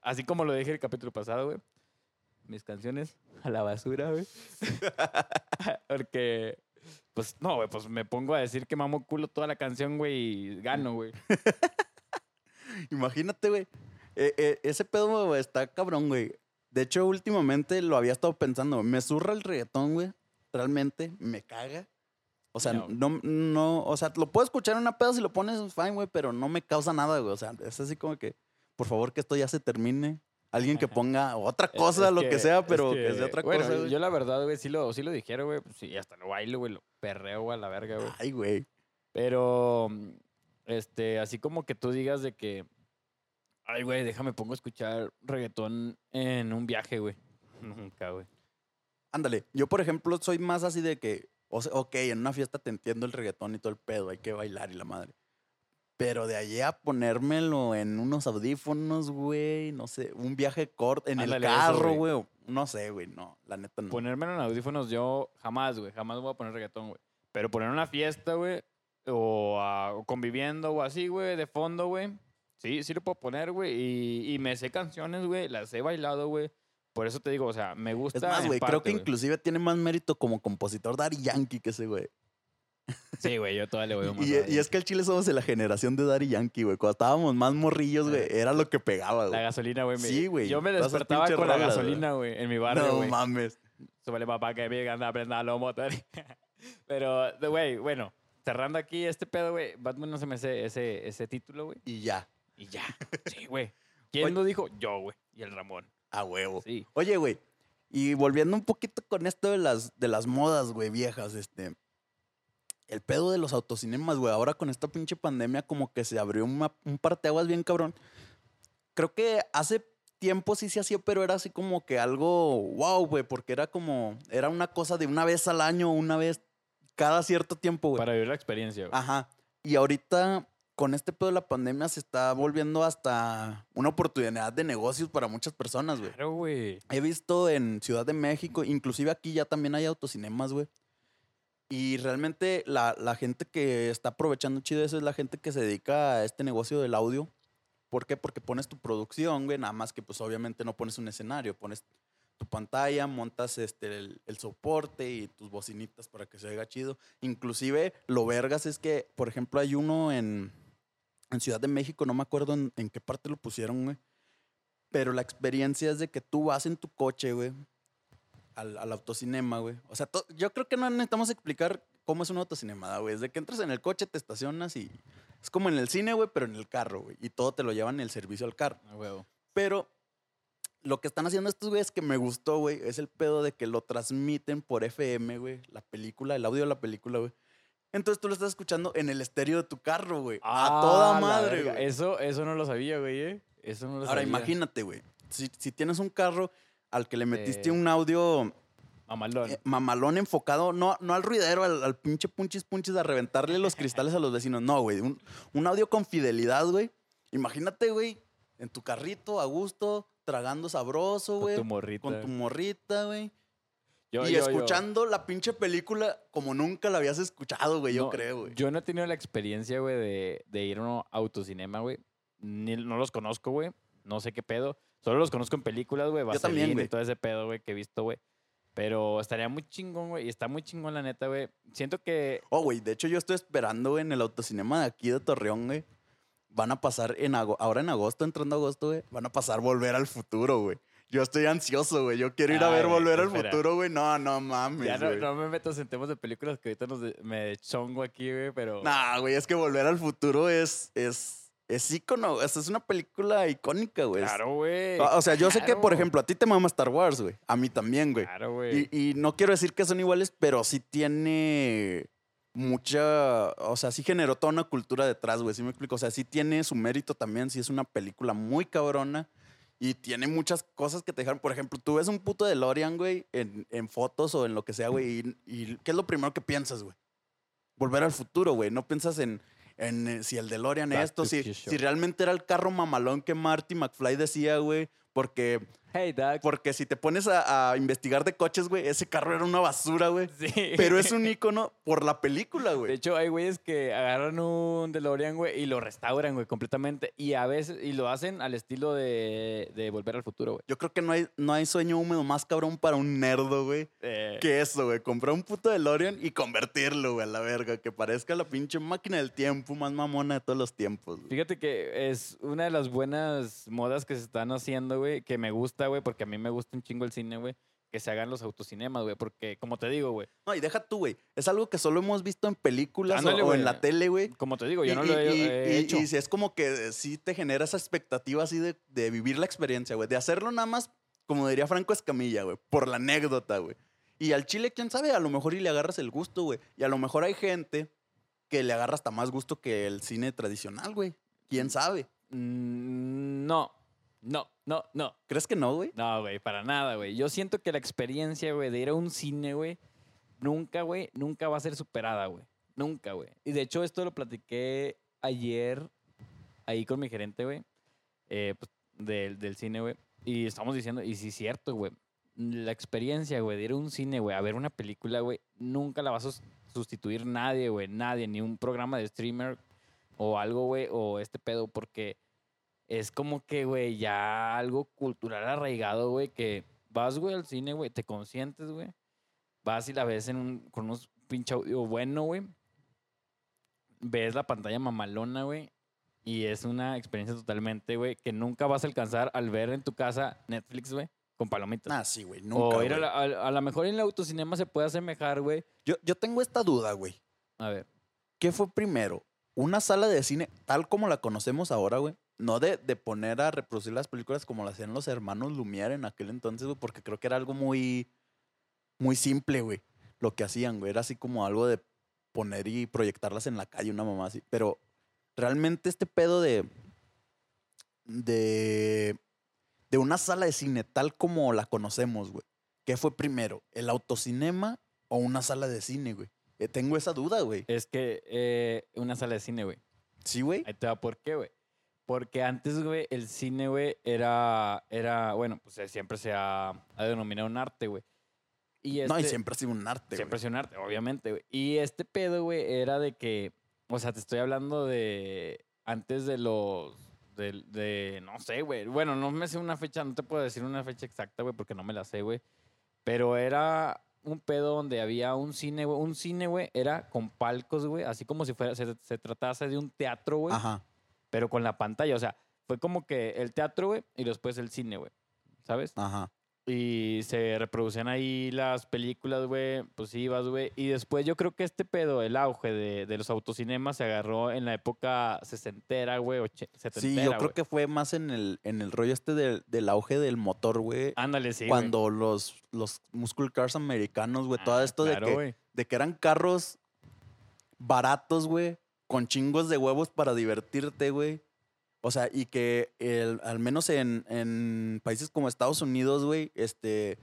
así como lo dije el capítulo pasado, güey, mis canciones a la basura, güey. Porque, pues, no, güey, pues me pongo a decir que mamo culo toda la canción, güey, y gano, güey. Imagínate, güey. Eh, eh, ese pedo güey, está cabrón, güey. De hecho, últimamente lo había estado pensando. Me zurra el reggaetón, güey. Realmente me caga. O sea, No. no, no, o sea, lo puedo escuchar en una pedo si lo pones fine, güey, pero no me causa nada, güey. O sea, es así como que, por favor, que esto ya se termine. Alguien que ponga otra cosa, es lo que, sea, pero que, sea otra bueno, cosa, güey. Yo la verdad, güey, sí lo, sí lo dijeron, güey. Pues, sí, hasta lo bailo, güey. Lo perreo, a la verga, güey. Ay, güey. Pero, este, así como que tú digas de que, ay, güey, déjame pongo a escuchar reggaetón en un viaje, güey. Nunca, güey. Ándale, yo por ejemplo soy más así de que, o sea, ok, en una fiesta te entiendo el reggaetón y todo el pedo, hay que bailar y la madre. Pero de allí a ponérmelo en unos audífonos, güey, no sé, un viaje corto, en Ándale, el carro, güey. no sé, güey, no, la neta no. Ponérmelo en audífonos, yo jamás, güey, jamás voy a poner reggaetón, güey. Pero poner una fiesta, güey, o, ah, conviviendo o así, güey, de fondo, güey. Sí, sí lo puedo poner, güey. Y, y me sé canciones, güey, las he bailado, güey. Por eso te digo, o sea, me gusta. es más, güey, creo que güey. inclusive tiene más mérito como compositor Daddy Yankee que ese, güey. Sí, güey, yo todavía le voy a Y, y es que el chile somos de la generación de Daddy Yankee, güey. Cuando estábamos más morrillos, güey, era lo que pegaba, La güey. gasolina, güey. Sí, güey, Yo me despertaba con la gasolina, güey, en mi barrio, No güey. mames. Súbele papá que me a aprender los motores. Pero, güey, bueno, cerrando aquí este pedo, güey, Batman no se me hace ese, ese título, güey. Y ya, Y ya. Sí, güey. ¿Quién Oye. lo dijo? Yo, güey. Y el Ramón. a huevo. Sí. Oye, güey, y volviendo un poquito con esto de las, de las modas, güey, viejas, este. El pedo de los autocinemas, güey. Ahora con esta pinche pandemia, como que se abrió una- un parteaguas bien cabrón. Creo que hace tiempo sí se hacía, pero era así como que algo wow, güey, porque era como. Era una cosa de una vez al año, una vez cada cierto tiempo, güey. Para vivir la experiencia, güey. Ajá. Y ahorita, con este pedo de la pandemia, se está volviendo hasta una oportunidad de negocios para muchas personas, güey. Claro, güey. He visto en Ciudad de México, inclusive aquí ya también hay autocinemas, güey. Y realmente la, la gente que está aprovechando chido eso es la gente que se dedica a este negocio del audio. ¿Por qué? Porque pones tu producción, güey, nada más que pues obviamente no pones un escenario, pones tu pantalla, montas este, el, el soporte y tus bocinitas para que se oiga chido. Inclusive lo vergas es que, por ejemplo, hay uno en, en Ciudad de México, no me acuerdo en, en qué parte lo pusieron, güey. Pero la experiencia es de que tú vas en tu coche, güey, al, al autocinema, güey. O sea, to- yo creo que no necesitamos explicar cómo es un autocinema, güey. Es de que entras en el coche, te estacionas y es como en el cine, güey, pero en el carro, güey. Y todo te lo llevan en el servicio al carro. A huevo. Pero lo que están haciendo estos güeyes que me gustó, güey, es el pedo de que lo transmiten por FM, güey. La película, el audio de la película, güey. Entonces tú lo estás escuchando en el estéreo de tu carro, güey. a Ah, toda madre, güey. Eso, eso no lo sabía, güey, ¿eh? Eso no lo Ahora sabía. imagínate, güey. Si, si tienes un carro al que le metiste Eh, un audio Mamalón. eh, mamalón enfocado, no, no al ruidero, al, al pinche punchis punchis a reventarle los cristales a los vecinos. No, güey. Un, un audio con fidelidad, güey. Imagínate, güey, en tu carrito, a gusto, tragando sabroso, Con güey. tu morrita. Con tu morrita, güey. Yo- y yo- yo- escuchando la pinche película como nunca la habías escuchado, güey, yo creo, güey. Yo no he tenido la experiencia, güey, de, de ir a un autocinema, güey. Ni, no los conozco, güey. No sé qué pedo. Solo los conozco en películas, güey. Yo también, güey. todo ese pedo, güey, que he visto, güey. Pero estaría muy chingón, güey. Y está muy chingón, la neta, güey. Siento que... Oh, güey, de hecho yo estoy esperando, güey, en el autocinema de aquí de Torreón, güey. Van a pasar en ahora en agosto, entrando agosto, güey, van a pasar Volver al Futuro, güey. Yo estoy ansioso, güey. Yo quiero ir a Ay, ver Volver al espera. Futuro, güey. No, no mames, Ya no, güey. no me meto en temas de películas que ahorita nos de- me chongo aquí, güey, pero... Nah, güey, es que Volver al Futuro es, es, es ícono. es una película icónica, güey. Claro, güey. O sea, yo sé que, por ejemplo, a ti te mama Star Wars, güey. A mí también, güey. Claro, güey. Y, y no quiero decir que son iguales, pero sí tiene mucha, o sea, sí generó toda una cultura detrás, güey, sí me explico, o sea, sí tiene su mérito también, sí es una película muy cabrona y tiene muchas cosas que te dejan, por ejemplo, tú ves un puto de Lorian, güey, en, en fotos o en lo que sea, güey, y, y ¿qué es lo primero que piensas, güey? Volver al futuro, güey, no piensas en, en eh, si el DeLorean Back esto, to si, si realmente era el carro mamalón que Marty McFly decía, güey, Porque, Hey, Doug. porque si te pones a, a investigar de coches, güey, ese carro era una basura, güey. Sí. Pero es un icono por la película, De güey. hecho, hay güeyes que agarran un DeLorean, güey, y lo restauran, güey, completamente. Y a veces, y lo hacen al estilo de, de Volver al Futuro, güey. Yo creo que no hay, no hay sueño húmedo más cabrón para un nerdo, güey. Eh, que eso, güey. Comprar un puto DeLorean y convertirlo, güey, a la verga. Que parezca la pinche máquina del tiempo más mamona de todos los tiempos, güey. Fíjate que es una de las buenas modas que se están haciendo, güey, que me gusta, güey, porque a mí me gusta un chingo el cine, güey, que se hagan los autocinemas, güey, porque, como te digo, güey, No, y deja tú, güey. Es algo que solo hemos visto en películas o- Ándale, o, güey. en la tele, güey. como te digo, yo Y- no lo he, y- he y- hecho. Y, es como que sí te genera esa expectativa así de, de vivir la experiencia, güey. De hacerlo nada más, como diría Franco Escamilla, güey. Por la anécdota, güey. Y al chile, quién sabe, a lo mejor y le agarras el gusto, güey. Y a lo mejor hay gente que le agarra hasta más gusto que el cine tradicional, güey. ¿Quién sabe? Mm, no, no, no, no. ¿Crees que no, güey? No, güey, para nada, güey. Yo siento que la experiencia, güey, de ir a un cine, güey, nunca, güey, nunca va a ser superada, güey. Nunca, güey. Y de hecho, esto lo platiqué ayer ahí con mi gerente, güey, eh, pues, del, del cine, güey. Y estamos diciendo, y sí es cierto, güey. La experiencia, güey, de ir a un cine, güey, a ver una película, güey, nunca la va a sus- sustituir nadie, güey, nadie, ni un programa de streamer o algo, güey, o este pedo, porque es como que, güey, ya algo cultural arraigado, güey, que vas, güey, al cine, güey, te consientes, güey, vas y la ves en un, con unos pinche audio bueno, güey, ves la pantalla mamalona, güey, y es una experiencia totalmente, güey, que nunca vas a alcanzar al ver en tu casa Netflix, güey, con palomitas. Ah, sí, güey. Nunca, o ir a, la- a, a lo mejor en el autocinema se puede asemejar, güey. Yo, yo tengo esta duda, güey. A ver. ¿Qué fue primero? ¿Una sala de cine tal como la conocemos ahora, güey? No de, de poner a reproducir las películas como lo hacían los hermanos Lumière en aquel entonces, güey, porque creo que era algo muy, muy simple, güey. Lo que hacían, güey. Era así como algo de poner y proyectarlas en la calle, una mamá así. Pero realmente este pedo de. de. de una sala de cine tal como la conocemos, güey. ¿Qué fue primero? ¿El autocinema o una sala de cine, güey? Eh, tengo esa duda, güey. Es que eh, una sala de cine, güey. Sí, güey. Ahí te va, ¿por qué, güey? Porque antes, güey, el cine, güey, era, era, bueno, pues eh, siempre se ha, ha denominado un arte, güey. Y No, y este- siempre ha sido un arte, Siempre güey. es un arte, obviamente, güey. Y este pedo, güey, era de que, o sea, te estoy hablando de antes de los, de, de no sé, güey. Bueno, no me sé una fecha, no te puedo decir una fecha exacta, güey, porque no me la sé, güey. Pero era un pedo donde había un cine, güey. Un cine, güey, era con palcos, güey, así como si fuera, se, se tratase de un teatro, güey Ajá. Pero con la pantalla. O sea, fue como que el teatro, güey, y después el cine, güey. ¿Sabes? Ajá. Y se reproducían ahí las películas, güey, pues ibas, güey. Y después yo creo que este pedo, el auge de, de los autocinemas, se agarró en la época sesentera, güey, setentera, Sí, yo creo que fue más en el, en el rollo este del, del auge del motor, güey. Ándale, sí, cuando los, los muscle cars americanos, güey, todo Ah, esto claro, de, que, de que eran carros baratos, güey, con chingos de huevos para divertirte, güey. O sea, y que el- al menos en, en países como Estados Unidos, güey, este,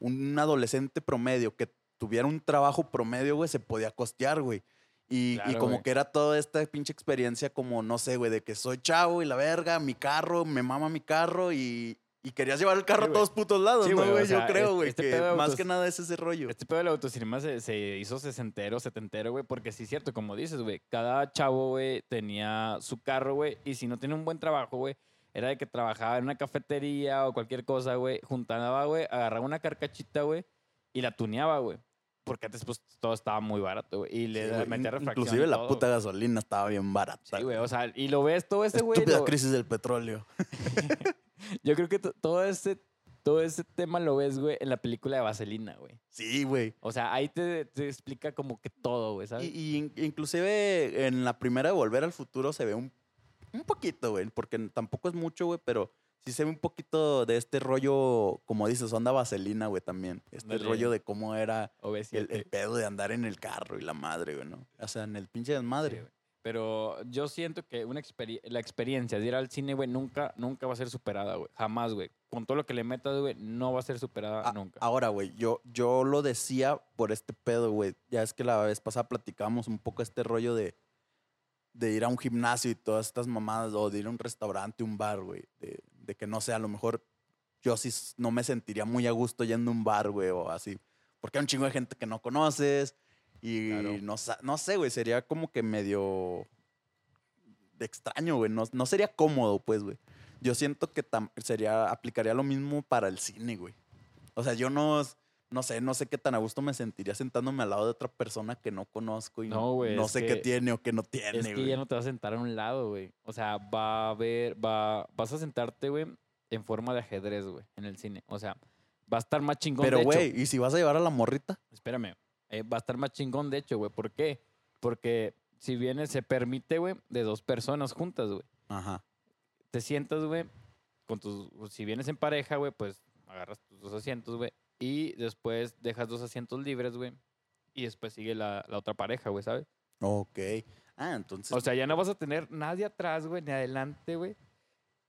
un adolescente promedio que tuviera un trabajo promedio, güey, se podía costear, güey. Y, como güey. que era toda esta pinche experiencia como, no sé, güey, de que soy chavo y la verga, mi carro, me mama mi carro y, y querías llevar el carro Sí, a todos putos lados, Sí, ¿no, güey, o güey? sea, Yo creo, güey, este que más que nada es ese rollo. Este pedo del autocinema se, se hizo sesentero, setentero, güey, porque sí es cierto, como dices, güey, cada chavo, güey, tenía su carro, güey, y si no tenía un buen trabajo, güey, era de que trabajaba en una cafetería o cualquier cosa, güey, juntaba, güey, agarraba una carcachita, güey, y la tuneaba, güey. Porque antes, pues, todo estaba muy barato, güey, y le Sí, metía refracción. Inclusive la todo, puta gasolina estaba bien barata. Sí, güey, o sea, y lo ves todo ese, güey. Estúpida lo- crisis del petróleo. Yo creo que to- todo ese, todo ese tema lo ves, güey, en la película de Vaselina, güey. Sí, güey. O sea, ahí te, te explica como que todo, güey, ¿sabes? Y, y in- inclusive en la primera de Volver al Futuro se ve un, un poquito, güey, porque tampoco es mucho, güey, pero sí se ve un poquito de este rollo, como dices, onda vaselina, güey, también. Este rollo de cómo era OV7. el, el pedo de andar en el carro y la madre, güey, ¿no? O sea, en el pinche Sí, desmadre. güey. Pero yo siento que una experi- la experiencia de ir al cine, güey, nunca, nunca va a ser superada, güey. Jamás, güey. Con todo lo que le metas, güey, no va a ser superada A- nunca. Ahora, güey, yo, yo lo decía por este pedo, güey. Ya es que la vez pasada platicamos un poco este rollo de, de ir a un gimnasio y todas estas mamadas, o de ir a un restaurante, un bar, güey. De, de que no sé, a lo mejor yo sí no me sentiría muy a gusto yendo a un bar, güey, o así. Porque hay un chingo de gente que no conoces y Claro. no, no sé, güey, sería como que medio extraño, güey. No, no sería cómodo, pues, güey. Yo siento que sería, aplicaría lo mismo para el cine, güey. O sea, yo no, no sé, no sé qué tan a gusto me sentiría sentándome al lado de otra persona que no conozco y No, güey, no sé qué tiene o qué no tiene, Es que ya no te vas a sentar a un lado, güey. O sea, va a haber, va, vas a sentarte, güey, en forma de ajedrez, güey, en el cine. O sea, va a estar más chingón. Pero, güey, ¿y si vas a llevar a la morrita? Espérame. Eh, va a estar más chingón, de hecho, güey. ¿Por qué? Porque si viene, se permite, güey, de dos personas juntas, güey. Ajá. Te sientas, güey, con tus. Si vienes en pareja, güey, pues agarras tus dos asientos, güey. Y después dejas dos asientos libres, güey. Y después sigue la, la otra pareja, güey, ¿sabes? Ok. Ah, entonces. O sea, ya no vas a tener nadie atrás, güey, ni adelante, güey,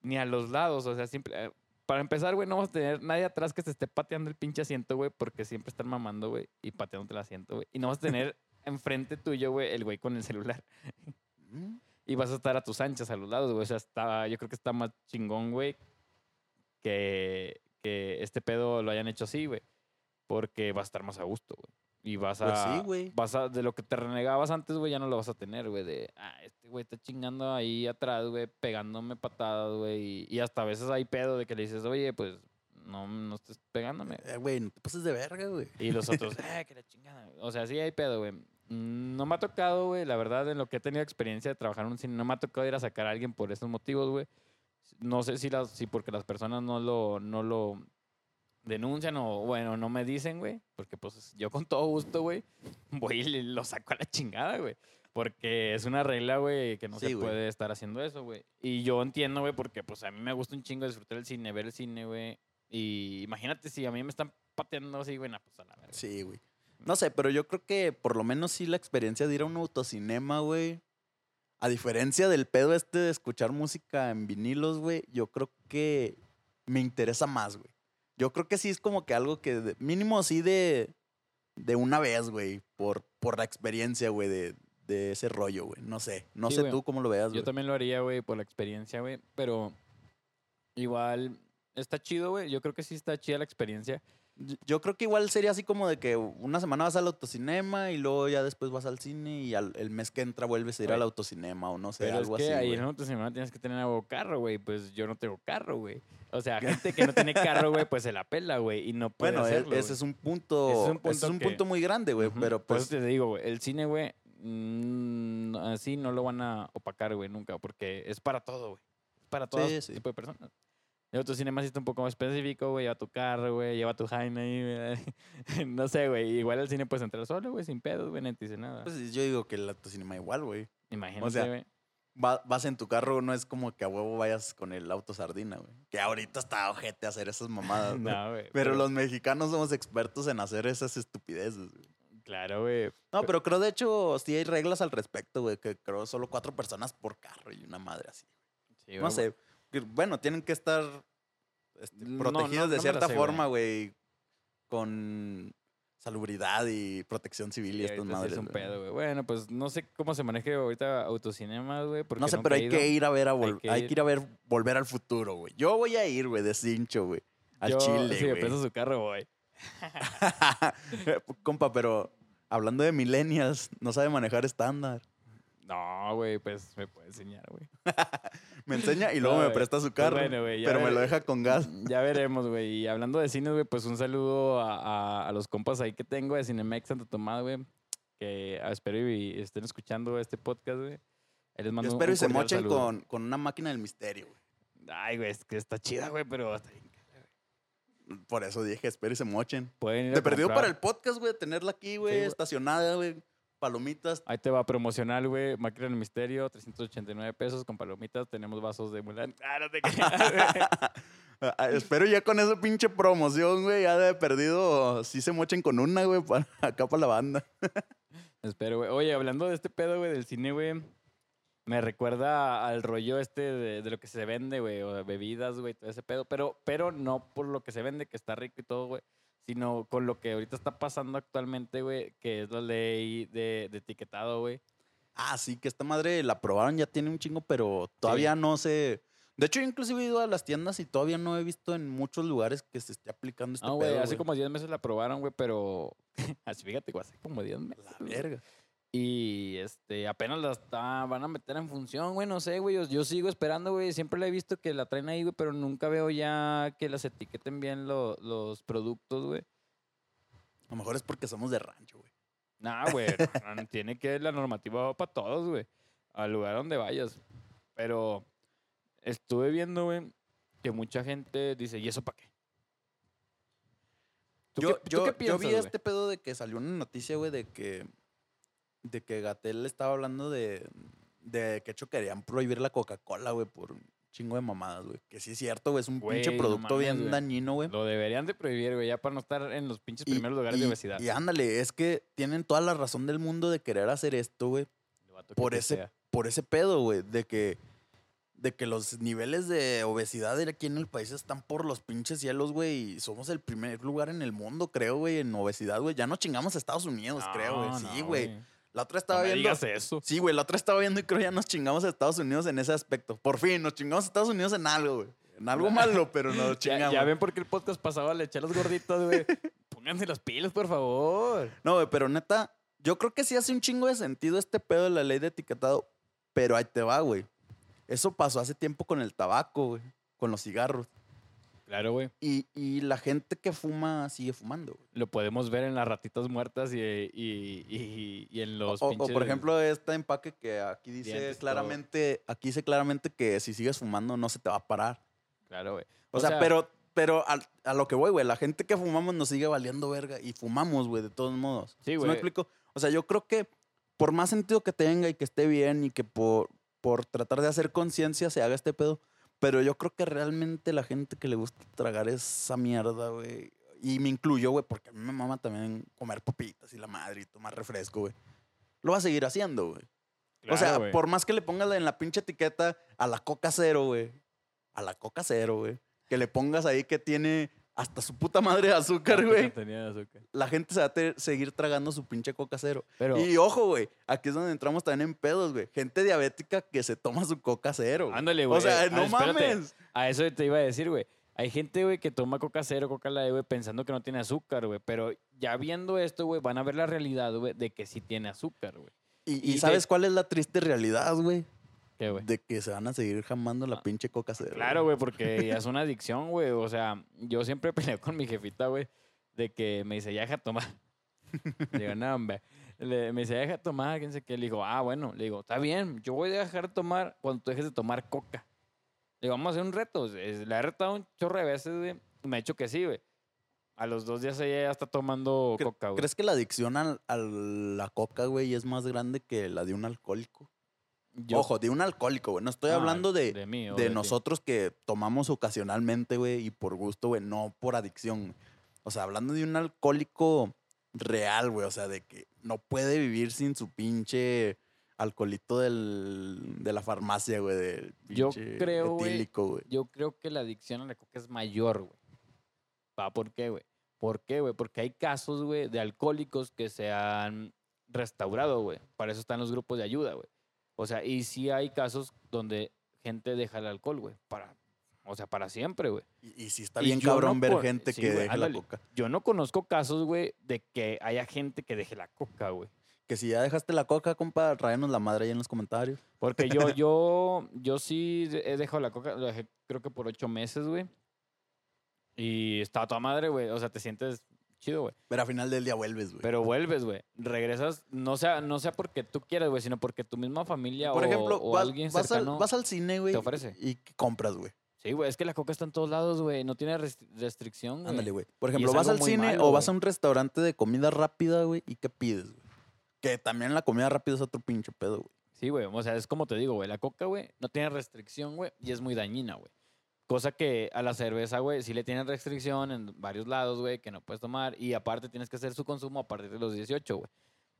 ni a los lados. O sea, siempre. Para empezar, güey, no vas a tener nadie atrás que se esté pateando el pinche asiento, güey, porque siempre están mamando, güey, y pateándote el asiento, güey. Y no vas a tener enfrente tuyo, güey, el güey con el celular. Mm, Y vas a estar a tus anchas, a los lados, güey. O sea, está, yo creo que está más chingón, güey, que, que este pedo lo hayan hecho así, güey. Porque vas a estar más a gusto, güey. Y vas a. Pues sí, güey. Vas a. De lo que te renegabas antes, güey, ya no lo vas a tener, güey. De. Ah, este güey está chingando ahí atrás, güey, pegándome patadas, güey. Y, y hasta a veces hay pedo de que le dices, oye, pues no, no estés pegándome. Eh, güey, no te pases de verga, güey. Y los otros, eh, que la chingada. O sea, sí hay pedo, güey. No me ha tocado, güey, la verdad, en lo que he tenido experiencia de trabajar en un cine, no me ha tocado ir a sacar a alguien por esos motivos, güey. No sé si, las, si porque las personas no lo, no lo denuncian o, bueno, no me dicen, güey. Porque, pues, yo con todo gusto, güey, voy y lo saco a la chingada, güey. Porque es una regla, güey, que no Sí, se güey. puede estar haciendo eso, güey. Y yo entiendo, güey, porque, pues, a mí me gusta un chingo disfrutar el cine, ver el cine, güey. Y imagínate si a mí me están pateando así, güey, pues a la verga. Sí, güey. No sé, pero yo creo que por lo menos sí la experiencia de ir a un autocinema, güey. A diferencia del pedo este de escuchar música en vinilos, güey, yo creo que me interesa más, güey. Yo creo que sí es como que algo que mínimo sí de, de una vez, güey, por, por la experiencia, güey, de, de ese rollo, güey. No sé, no Sí, sé güey. tú cómo lo veas, Yo güey. también lo haría, güey, por la experiencia, güey. Pero igual está chido, güey. Yo creo que sí está chida la experiencia. Yo- creo que igual sería así como de que una semana vas al autocinema y luego ya después vas al cine y al, el mes que entra vuelves a ir al autocinema o no sé, Pero es algo que así. ahí güey. en otra semana tienes que tener algo carro, güey. Pues yo no tengo carro, güey. O sea, gente que no tiene carro, güey, pues se la pela, güey. Y no puede Bueno, e- hacerlo, ese es un punto, Ese es un ese es punto un que- punto muy grande, güey, pero Por pues eso te digo, güey. El cine, güey, mm, así no lo van a opacar, güey, nunca. Porque es para todo, güey. Es para todo Sí, sí. tipo de personas. Y otro cine más está un poco más específico, güey. Lleva tu carro, güey. Lleva tu Jaime ahí, güey. no sé, güey. Igual al cine puedes entrar solo, güey, sin pedos, güey. No te dice nada. pues, yo digo que el autocinema igual, güey. Imagínate, sea, güey. Va- vas en tu carro, no es como que a huevo vayas con el auto sardina, güey. Que ahorita está ojete hacer esas mamadas, güey. No, güey. Pero los mexicanos somos expertos en hacer esas estupideces, güey. Claro, güey. No, pero creo de hecho sí hay reglas al respecto, güey, que creo solo cuatro personas por carro y una madre así. Sí, No sé. Bueno, tienen que estar este, No, protegidos no, no de la cierta sé, forma, güey. Con salubridad y protección civil y Sí, estas sí madres. es un pedo, güey. Bueno, pues no sé cómo se maneje ahorita autocinemas, güey. No sé, pero hay que ir a ver a Hay que hay ir. que ir a ver volver al futuro, güey. Yo voy a ir, güey, de cincho, güey. Al Yo, Chile, Si me su carro, güey. Compa, pero hablando de millennials, no sabe manejar estándar. No, güey, pues me puede enseñar, güey. Me enseña y luego No, me presta su Pues carro. bueno, pero me lo deja con gas. Ya veremos, güey. Y hablando de cines, güey, pues un saludo a, a- a los compas ahí que tengo de Cinemex Santo Tomás, güey. Que ah, espero y estén escuchando este podcast, güey. Les Yo espero y se mochen saludo. con, con una máquina del misterio, güey. Ay, güey, es que está chida, güey, pero está bien. Por eso dije, espero y se mochen. Pueden ir Te perdió para el podcast, güey, tenerla aquí, güey, Sí, güey. estacionada, güey. Palomitas. Ahí te va a promocionar, güey. Máquina del Misterio, 389 pesos con palomitas. Tenemos vasos de Mulan. Ah, no te creas, güey. Ah, espero ya con esa pinche promoción, güey, ya de perdido, sí se mochen con una, güey, para, acá para la banda. Espero, güey. Oye, hablando de este pedo, güey, del cine, güey. Me recuerda al rollo este de, de lo que se vende, güey, o de bebidas, güey, todo ese pedo. Pero, pero no por lo que se vende, que está rico y todo, güey. Sino con lo que ahorita está pasando actualmente, güey, que es la ley de, de etiquetado, güey. Ah, sí, que esta madre la aprobaron, ya tiene un chingo, pero todavía no se... De hecho, yo inclusive he ido a las tiendas y todavía no he visto en muchos lugares que se esté aplicando este No, güey, hace como 10 meses la probaron, güey, pero así fíjate, güey, hace como 10 meses. La güey. Y este, apenas la está- van a meter en función, güey, no sé, güey. Yo, yo sigo esperando, güey. Siempre la he visto que la traen ahí, güey, pero nunca veo ya que las etiqueten bien lo- los productos, güey. A lo mejor es porque somos de rancho, güey. Nah, güey. no, tiene que la normativa para todos, güey. Al lugar donde vayas. Pero estuve viendo, güey, que mucha gente dice, ¿y eso para qué? ¿Tú Yo, qué, tú yo, qué yo vi este pedo de que salió una noticia, güey, de que, de que Gatel estaba hablando de, de que hecho querían prohibir la Coca-Cola, güey, por un chingo de mamadas, güey. Que sí es cierto, güey, es un pinche no producto mames, bien güey. dañino, güey. Lo deberían de prohibir, güey, ya para no estar en los pinches Y- primeros lugares y- de obesidad. Y ándale, es que tienen toda la razón del mundo de querer hacer esto, güey. Por ese- sea. por ese pedo, güey, de que, de que los niveles de obesidad aquí en el país están por los pinches cielos, güey, y somos el primer lugar en el mundo, creo, güey, en obesidad, güey. Ya no chingamos a Estados Unidos, creo, güey. Sí, no, güey. La otra estaba No me viendo. digas eso. Sí, güey, la otra estaba viendo y creo ya nos chingamos a Estados Unidos en ese aspecto. Por fin, nos chingamos a Estados Unidos en algo, güey. En algo malo, pero nos chingamos. ya ven por qué el podcast pasado le eché a los gorditos, güey. Pónganse las pilas, por favor. No, güey, pero neta, yo creo que sí hace un chingo de sentido este pedo de la ley de etiquetado, pero ahí te va, güey. Eso pasó hace tiempo con el tabaco, güey, con los cigarros. Claro, güey. Y, y la gente que fuma sigue fumando, güey. Lo podemos ver en las ratitas muertas y, y, y- en los O, por ejemplo, este empaque que aquí dice dientes, todo. claramente, aquí dice claramente que si sigues fumando no se te va a parar. Claro, güey. O, sea, pero, pero al- a, lo que voy, güey, la gente que fumamos nos sigue valiendo verga y fumamos, güey, de todos modos. Sí, me güey. explico? O sea, yo creo que por más sentido que tenga y que esté bien y que por, por tratar de hacer conciencia se haga este pedo, pero yo creo que realmente la gente que le gusta tragar esa mierda, güey, y me incluyo, güey, porque a mí me mama también comer papitas y la madre y tomar refresco, güey. Lo va a seguir haciendo, güey. o sea, por más que le pongas en la pinche etiqueta a la coca cero, güey. A la coca cero, güey. Que le pongas ahí que tiene hasta su puta madre de azúcar, güey. de azúcar. La gente se va a seguir tragando su pinche coca cero. Pero, Y ojo, güey, aquí es donde entramos también en pedos, güey. Gente diabética que se toma su coca cero. güey. ándale, güey. O sea, no mames. A eso te iba a decir, güey. Hay gente, güey, que toma coca cero, coca light, güey, pensando que no tiene azúcar, güey. Pero ya viendo esto, güey, van a ver la realidad, güey, de que sí tiene azúcar, güey. Y, y y de- ¿sabes cuál es la triste realidad, güey? ¿Qué, güey? De que se van a seguir jamando la Ah, pinche coca cero. Claro, güey, porque ya es una adicción, güey. O sea, yo siempre peleo con mi jefita, güey, de que me dice, ya deja de tomar. Le digo, no, hombre. Le- me dice, ya deja de tomar, quién sé qué. Le digo, ah, bueno. Le digo, está bien, yo voy a dejar de tomar cuando tú dejes de tomar coca. Le digo, vamos a hacer un reto. La he retado un chorro de veces, güey. Me ha dicho que sí, güey. A los dos días ella ya está tomando coca, güey. ¿Crees que la adicción al- a, la coca, güey, es más grande que la de un alcohólico? Yo- Ojo, de un alcohólico, güey. No estoy Ah, hablando de, de mí o de de ti. nosotros que tomamos ocasionalmente, güey, y por gusto, güey, no por adicción. O sea, hablando de un alcohólico real, güey, o sea, de que no puede vivir sin su pinche alcoholito del, de la farmacia, güey, del Yo creo, güey, etílico, güey. yo creo que la adicción a la coca es mayor, güey. ¿Va por qué, güey? ¿Por qué, güey? Porque hay casos, güey, de alcohólicos que se han restaurado, güey. Para eso están los grupos de ayuda, güey. O sea, y sí hay casos donde gente deja el alcohol, güey. Para, o sea, para siempre, güey. Y, y sí está Y bien cabrón no ver por- gente sí, que güey, deja la coca. Yo no conozco casos, güey, de que haya gente que deje la coca, güey. Que si ya dejaste la coca, compa, tráenos la madre ahí en los comentarios. Porque yo, yo, yo sí he dejado la coca, lo dejé creo que por ocho meses, güey. Y estaba toda madre, güey. O sea, te sientes chido, güey. Pero al final del día vuelves, güey. Pero vuelves, güey. Regresas, no sea, no sea porque tú quieras, güey, sino porque tu misma familia Por o, ejemplo, o vas, alguien vas al, cercano. vas al cine, güey. te ofrece. Y compras, güey. Sí, güey, es que la coca está en todos lados, güey. No tiene restri- restricción, güey. Ándale, güey. Por ejemplo, vas al cine malo, o vas a un restaurante de comida rápida, güey, y ¿qué pides, güey? Que también la comida rápida es otro pinche pedo, güey. Sí, güey. O sea, es como te digo, güey. La coca, güey, no tiene restricción, güey, y es muy dañina, güey. Cosa que a la cerveza, güey, sí le tienen restricción en varios lados, güey, que no puedes tomar. Y aparte tienes que hacer su consumo a partir de los 18, güey.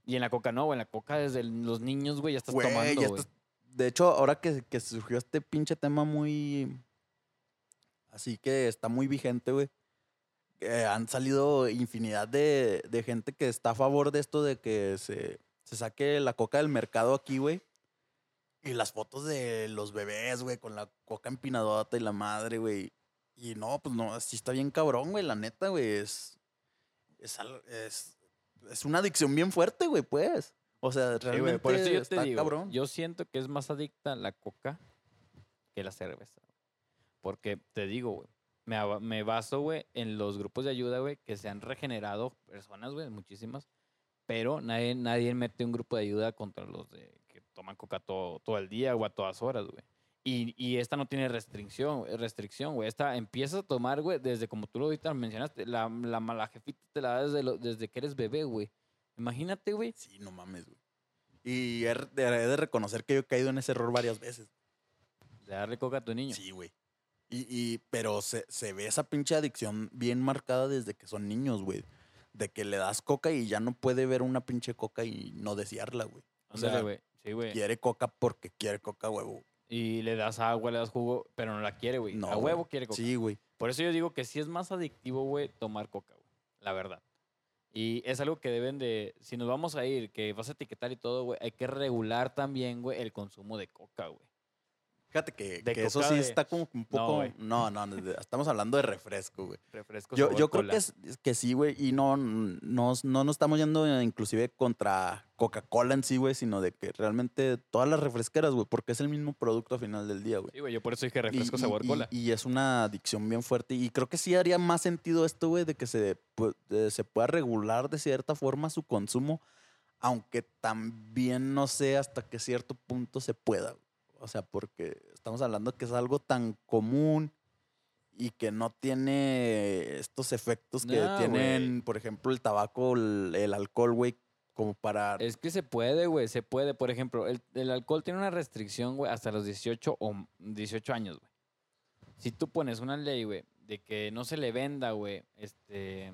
Y en la coca no, güey. En la coca desde los niños, güey, ya estás Güey, tomando, ya estás- De hecho, ahora que, que surgió este pinche tema muy... Así que está muy vigente, güey. eh, han salido infinidad de, de gente que está a favor de esto de que se, se saque la coca del mercado aquí, güey. Y las fotos de los bebés, güey, con la coca empinadota y la madre, güey. Y no, pues no, sí está bien cabrón, güey, la neta, güey. Es, es, es, es una adicción bien fuerte, güey, pues. O sea, Sí, realmente güey, por eso yo está te digo, cabrón. yo siento que es más adicta la coca que la cerveza. Porque te digo, güey, me, baso, güey, en los grupos de ayuda, güey, que se han regenerado personas, güey, muchísimas, pero nadie, nadie mete un grupo de ayuda contra los de toman coca todo, todo el día o a todas horas, güey. Y, y esta no tiene restricción, restricción, güey. Esta empiezas a tomar, güey, desde como tú lo ahorita mencionaste, la, la mala jefita te la da desde, lo- desde que eres bebé, güey. Imagínate, güey. Sí, no mames, güey. Y he de, he de reconocer que yo he caído en ese error varias veces. De darle coca a tu niño. Sí, güey. Y, y, pero se, se ve esa pinche adicción bien marcada desde que son niños, güey. De que le das coca y ya no puede ver una pinche coca y no desearla, güey. O sea, güey. Sí, güey. quiere coca porque quiere coca, huevo. Y le das agua, le das jugo, pero no la quiere, güey. No, a güey. huevo quiere coca. Sí, güey. Por eso yo digo que sí es más adictivo, güey, tomar coca, güey. La verdad. Y es algo que deben de, si nos vamos a ir, que vas a etiquetar y todo, güey, hay que regular también, güey, el consumo de coca, güey. Fíjate que, De que eso sí de- está como un poco. No, no, estamos hablando de refresco, güey. Yo, yo creo que, es, que sí, güey. Y no, no, no nos estamos yendo eh, inclusive contra Coca-Cola en sí, güey, sino de que realmente todas las refresqueras, güey, porque es el mismo producto al final del día, güey. Sí, güey, yo por eso dije refresco y- sabor y- cola. Y, es una adicción bien fuerte. Y creo que sí haría más sentido esto, güey, de que se, de- se pueda regular de cierta forma su consumo, aunque también no sé hasta qué cierto punto se pueda. güey. O sea, porque estamos hablando que es algo tan común y que no tiene estos efectos que No, tienen, por ejemplo, el tabaco, el, el alcohol, güey, como para... Es que se puede, güey, se puede. Por ejemplo, el, el alcohol tiene una restricción, güey, hasta los 18 o m- 18 años, güey. Si tú pones una ley, güey, de que no se le venda, güey, este,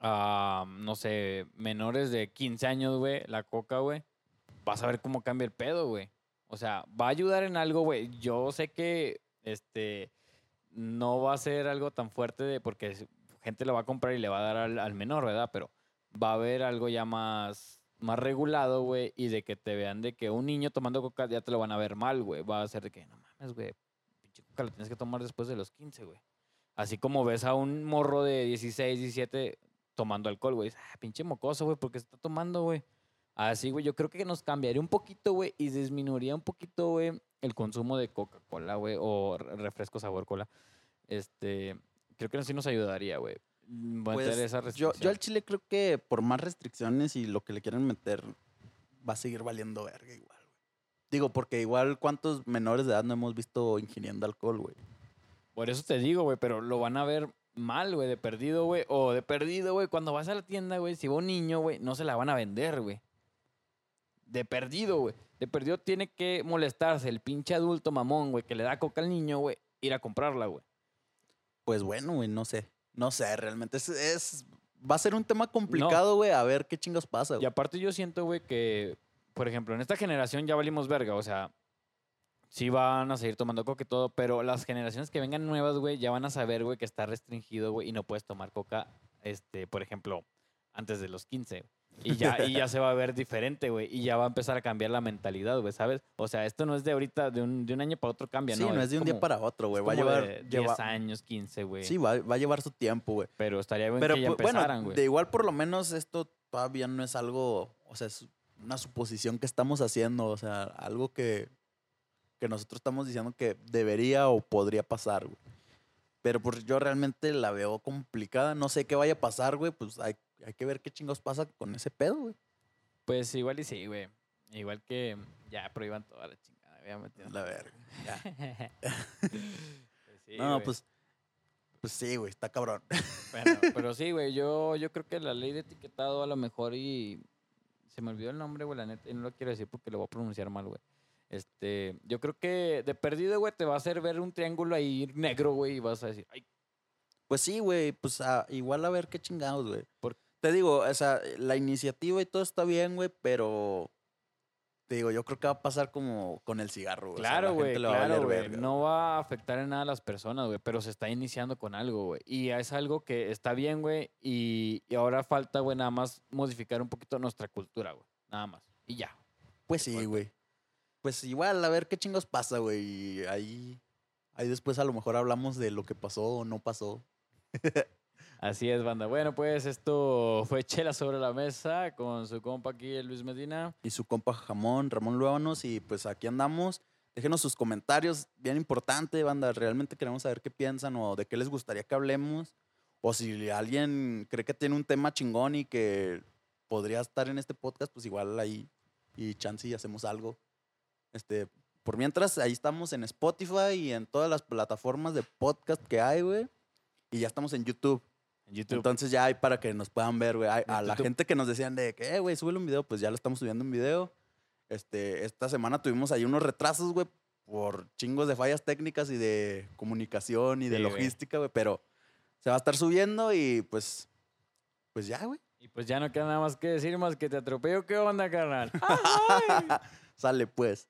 a, no sé, menores de 15 años, güey, la coca, güey, vas a ver cómo cambia el pedo, güey. O sea, va a ayudar en algo, güey. Yo sé que, este, no va a ser algo tan fuerte de, porque gente lo va a comprar y le va a dar al, al menor, ¿verdad? Pero va a haber algo ya más, más regulado, güey, y de que te vean de que un niño tomando coca ya te lo van a ver mal, güey. Va a ser de que, no mames, güey, pinche coca la tienes que tomar después de los 15, güey. Así como ves a un morro de 16, 17 tomando alcohol, güey. Ah, pinche mocoso, güey, porque se está tomando, güey. Así, güey, yo creo que nos cambiaría un poquito, güey, y disminuiría un poquito, güey, el consumo de Coca-Cola, güey, o re- refresco sabor cola. Este, creo que sí nos ayudaría, güey. Pues, esa yo, yo al Chile creo que por más restricciones y lo que le quieran meter, va a seguir valiendo verga igual, güey. Digo, porque igual cuántos menores de edad no hemos visto ingiriendo alcohol, güey. Por eso te digo, güey, pero lo van a ver mal, güey, de perdido, güey. O de perdido, güey. Cuando vas a la tienda, güey, si va un niño, güey, no se la van a vender, güey. De perdido, güey. De perdido tiene que molestarse el pinche adulto mamón, güey, que le da coca al niño, güey, ir a comprarla, güey. Pues bueno, güey, no sé. No sé, realmente es, es- va a ser un tema complicado, güey, a ver qué chingos pasa, Y güey. aparte yo siento, güey, que, por ejemplo, en esta generación ya valimos verga, o sea, sí van a seguir tomando coca y todo, pero las generaciones que vengan nuevas, güey, ya van a saber, güey, que está restringido, güey, y no puedes tomar coca, este, por ejemplo, antes de los 15. Y ya, y ya se va a ver diferente, güey, y ya va a empezar a cambiar la mentalidad, güey, ¿sabes? O sea, esto no es de ahorita, de un, de un año para otro cambia, Sí, ¿no? no es de un día para otro, güey. Va a llevar, de 10 lleva- años, 15, güey. Sí, va, va a llevar su tiempo, güey. Pero estaría bien Pero que ya pu- bueno, empezaran, güey. de igual por lo menos esto todavía no es algo, o sea, es una suposición que estamos haciendo, o sea, algo que, que nosotros estamos diciendo que debería o podría pasar, güey. Pero pues yo realmente la veo complicada, no sé qué vaya a pasar, güey, pues hay, hay que ver qué chingos pasa con ese pedo, güey. Pues igual y sí, güey. Igual que ya prohíban toda la chingada, güey. La verga. ya. Pues sí, no, güey. pues, pues sí, güey, está cabrón. Bueno, pero sí, güey, yo, yo creo que la ley de etiquetado a lo mejor y... Se me olvidó el nombre, güey, la neta, y no lo quiero decir porque lo voy a pronunciar mal, güey. Este, yo creo que de perdido, güey, te va a hacer ver un triángulo ahí negro, güey, y vas a decir, ay, Pues sí, güey, pues ah, igual a ver qué chingados, güey. Te digo, o sea, la iniciativa y todo está bien, güey, pero te digo, yo creo que va a pasar como con el cigarro, güey. O sea, Claro, la güey, a claro, No va a afectar en nada a las personas, güey, pero se está iniciando con algo, güey. Y es algo que está bien, güey, y, y ahora falta, güey, nada más modificar un poquito nuestra cultura, güey. Nada más. Y ya. Pues sí, güey. Pues igual, a ver qué chingos pasa, güey. Ahí, ahí después a lo mejor hablamos de lo que pasó o no pasó. Así es, banda. Bueno, pues esto fue Chela sobre la mesa con su compa aquí, Luis Medina. Y su compa Jamón, Ramón Luábanos. Y pues aquí andamos. Déjenos sus comentarios, bien importante, banda. Realmente queremos saber qué piensan o de qué les gustaría que hablemos. O si alguien cree que tiene un tema chingón y que podría estar en este podcast, pues igual ahí y chance y hacemos algo. Este, por mientras, ahí estamos en Spotify y en todas las plataformas de podcast que hay, güey. Y ya estamos en YouTube. En YouTube. Entonces ya hay para que nos puedan ver, güey. A, a la gente que nos decían de que, eh, güey, súbele un video, pues ya lo estamos subiendo un video. Este, esta semana tuvimos ahí unos retrasos, güey, por chingos de fallas técnicas y de comunicación y de Sí, logística, güey. Pero se va a estar subiendo y pues, pues ya, güey. y pues ya no queda nada más que decir más que te atropello. ¿Qué onda, carnal? Sale pues.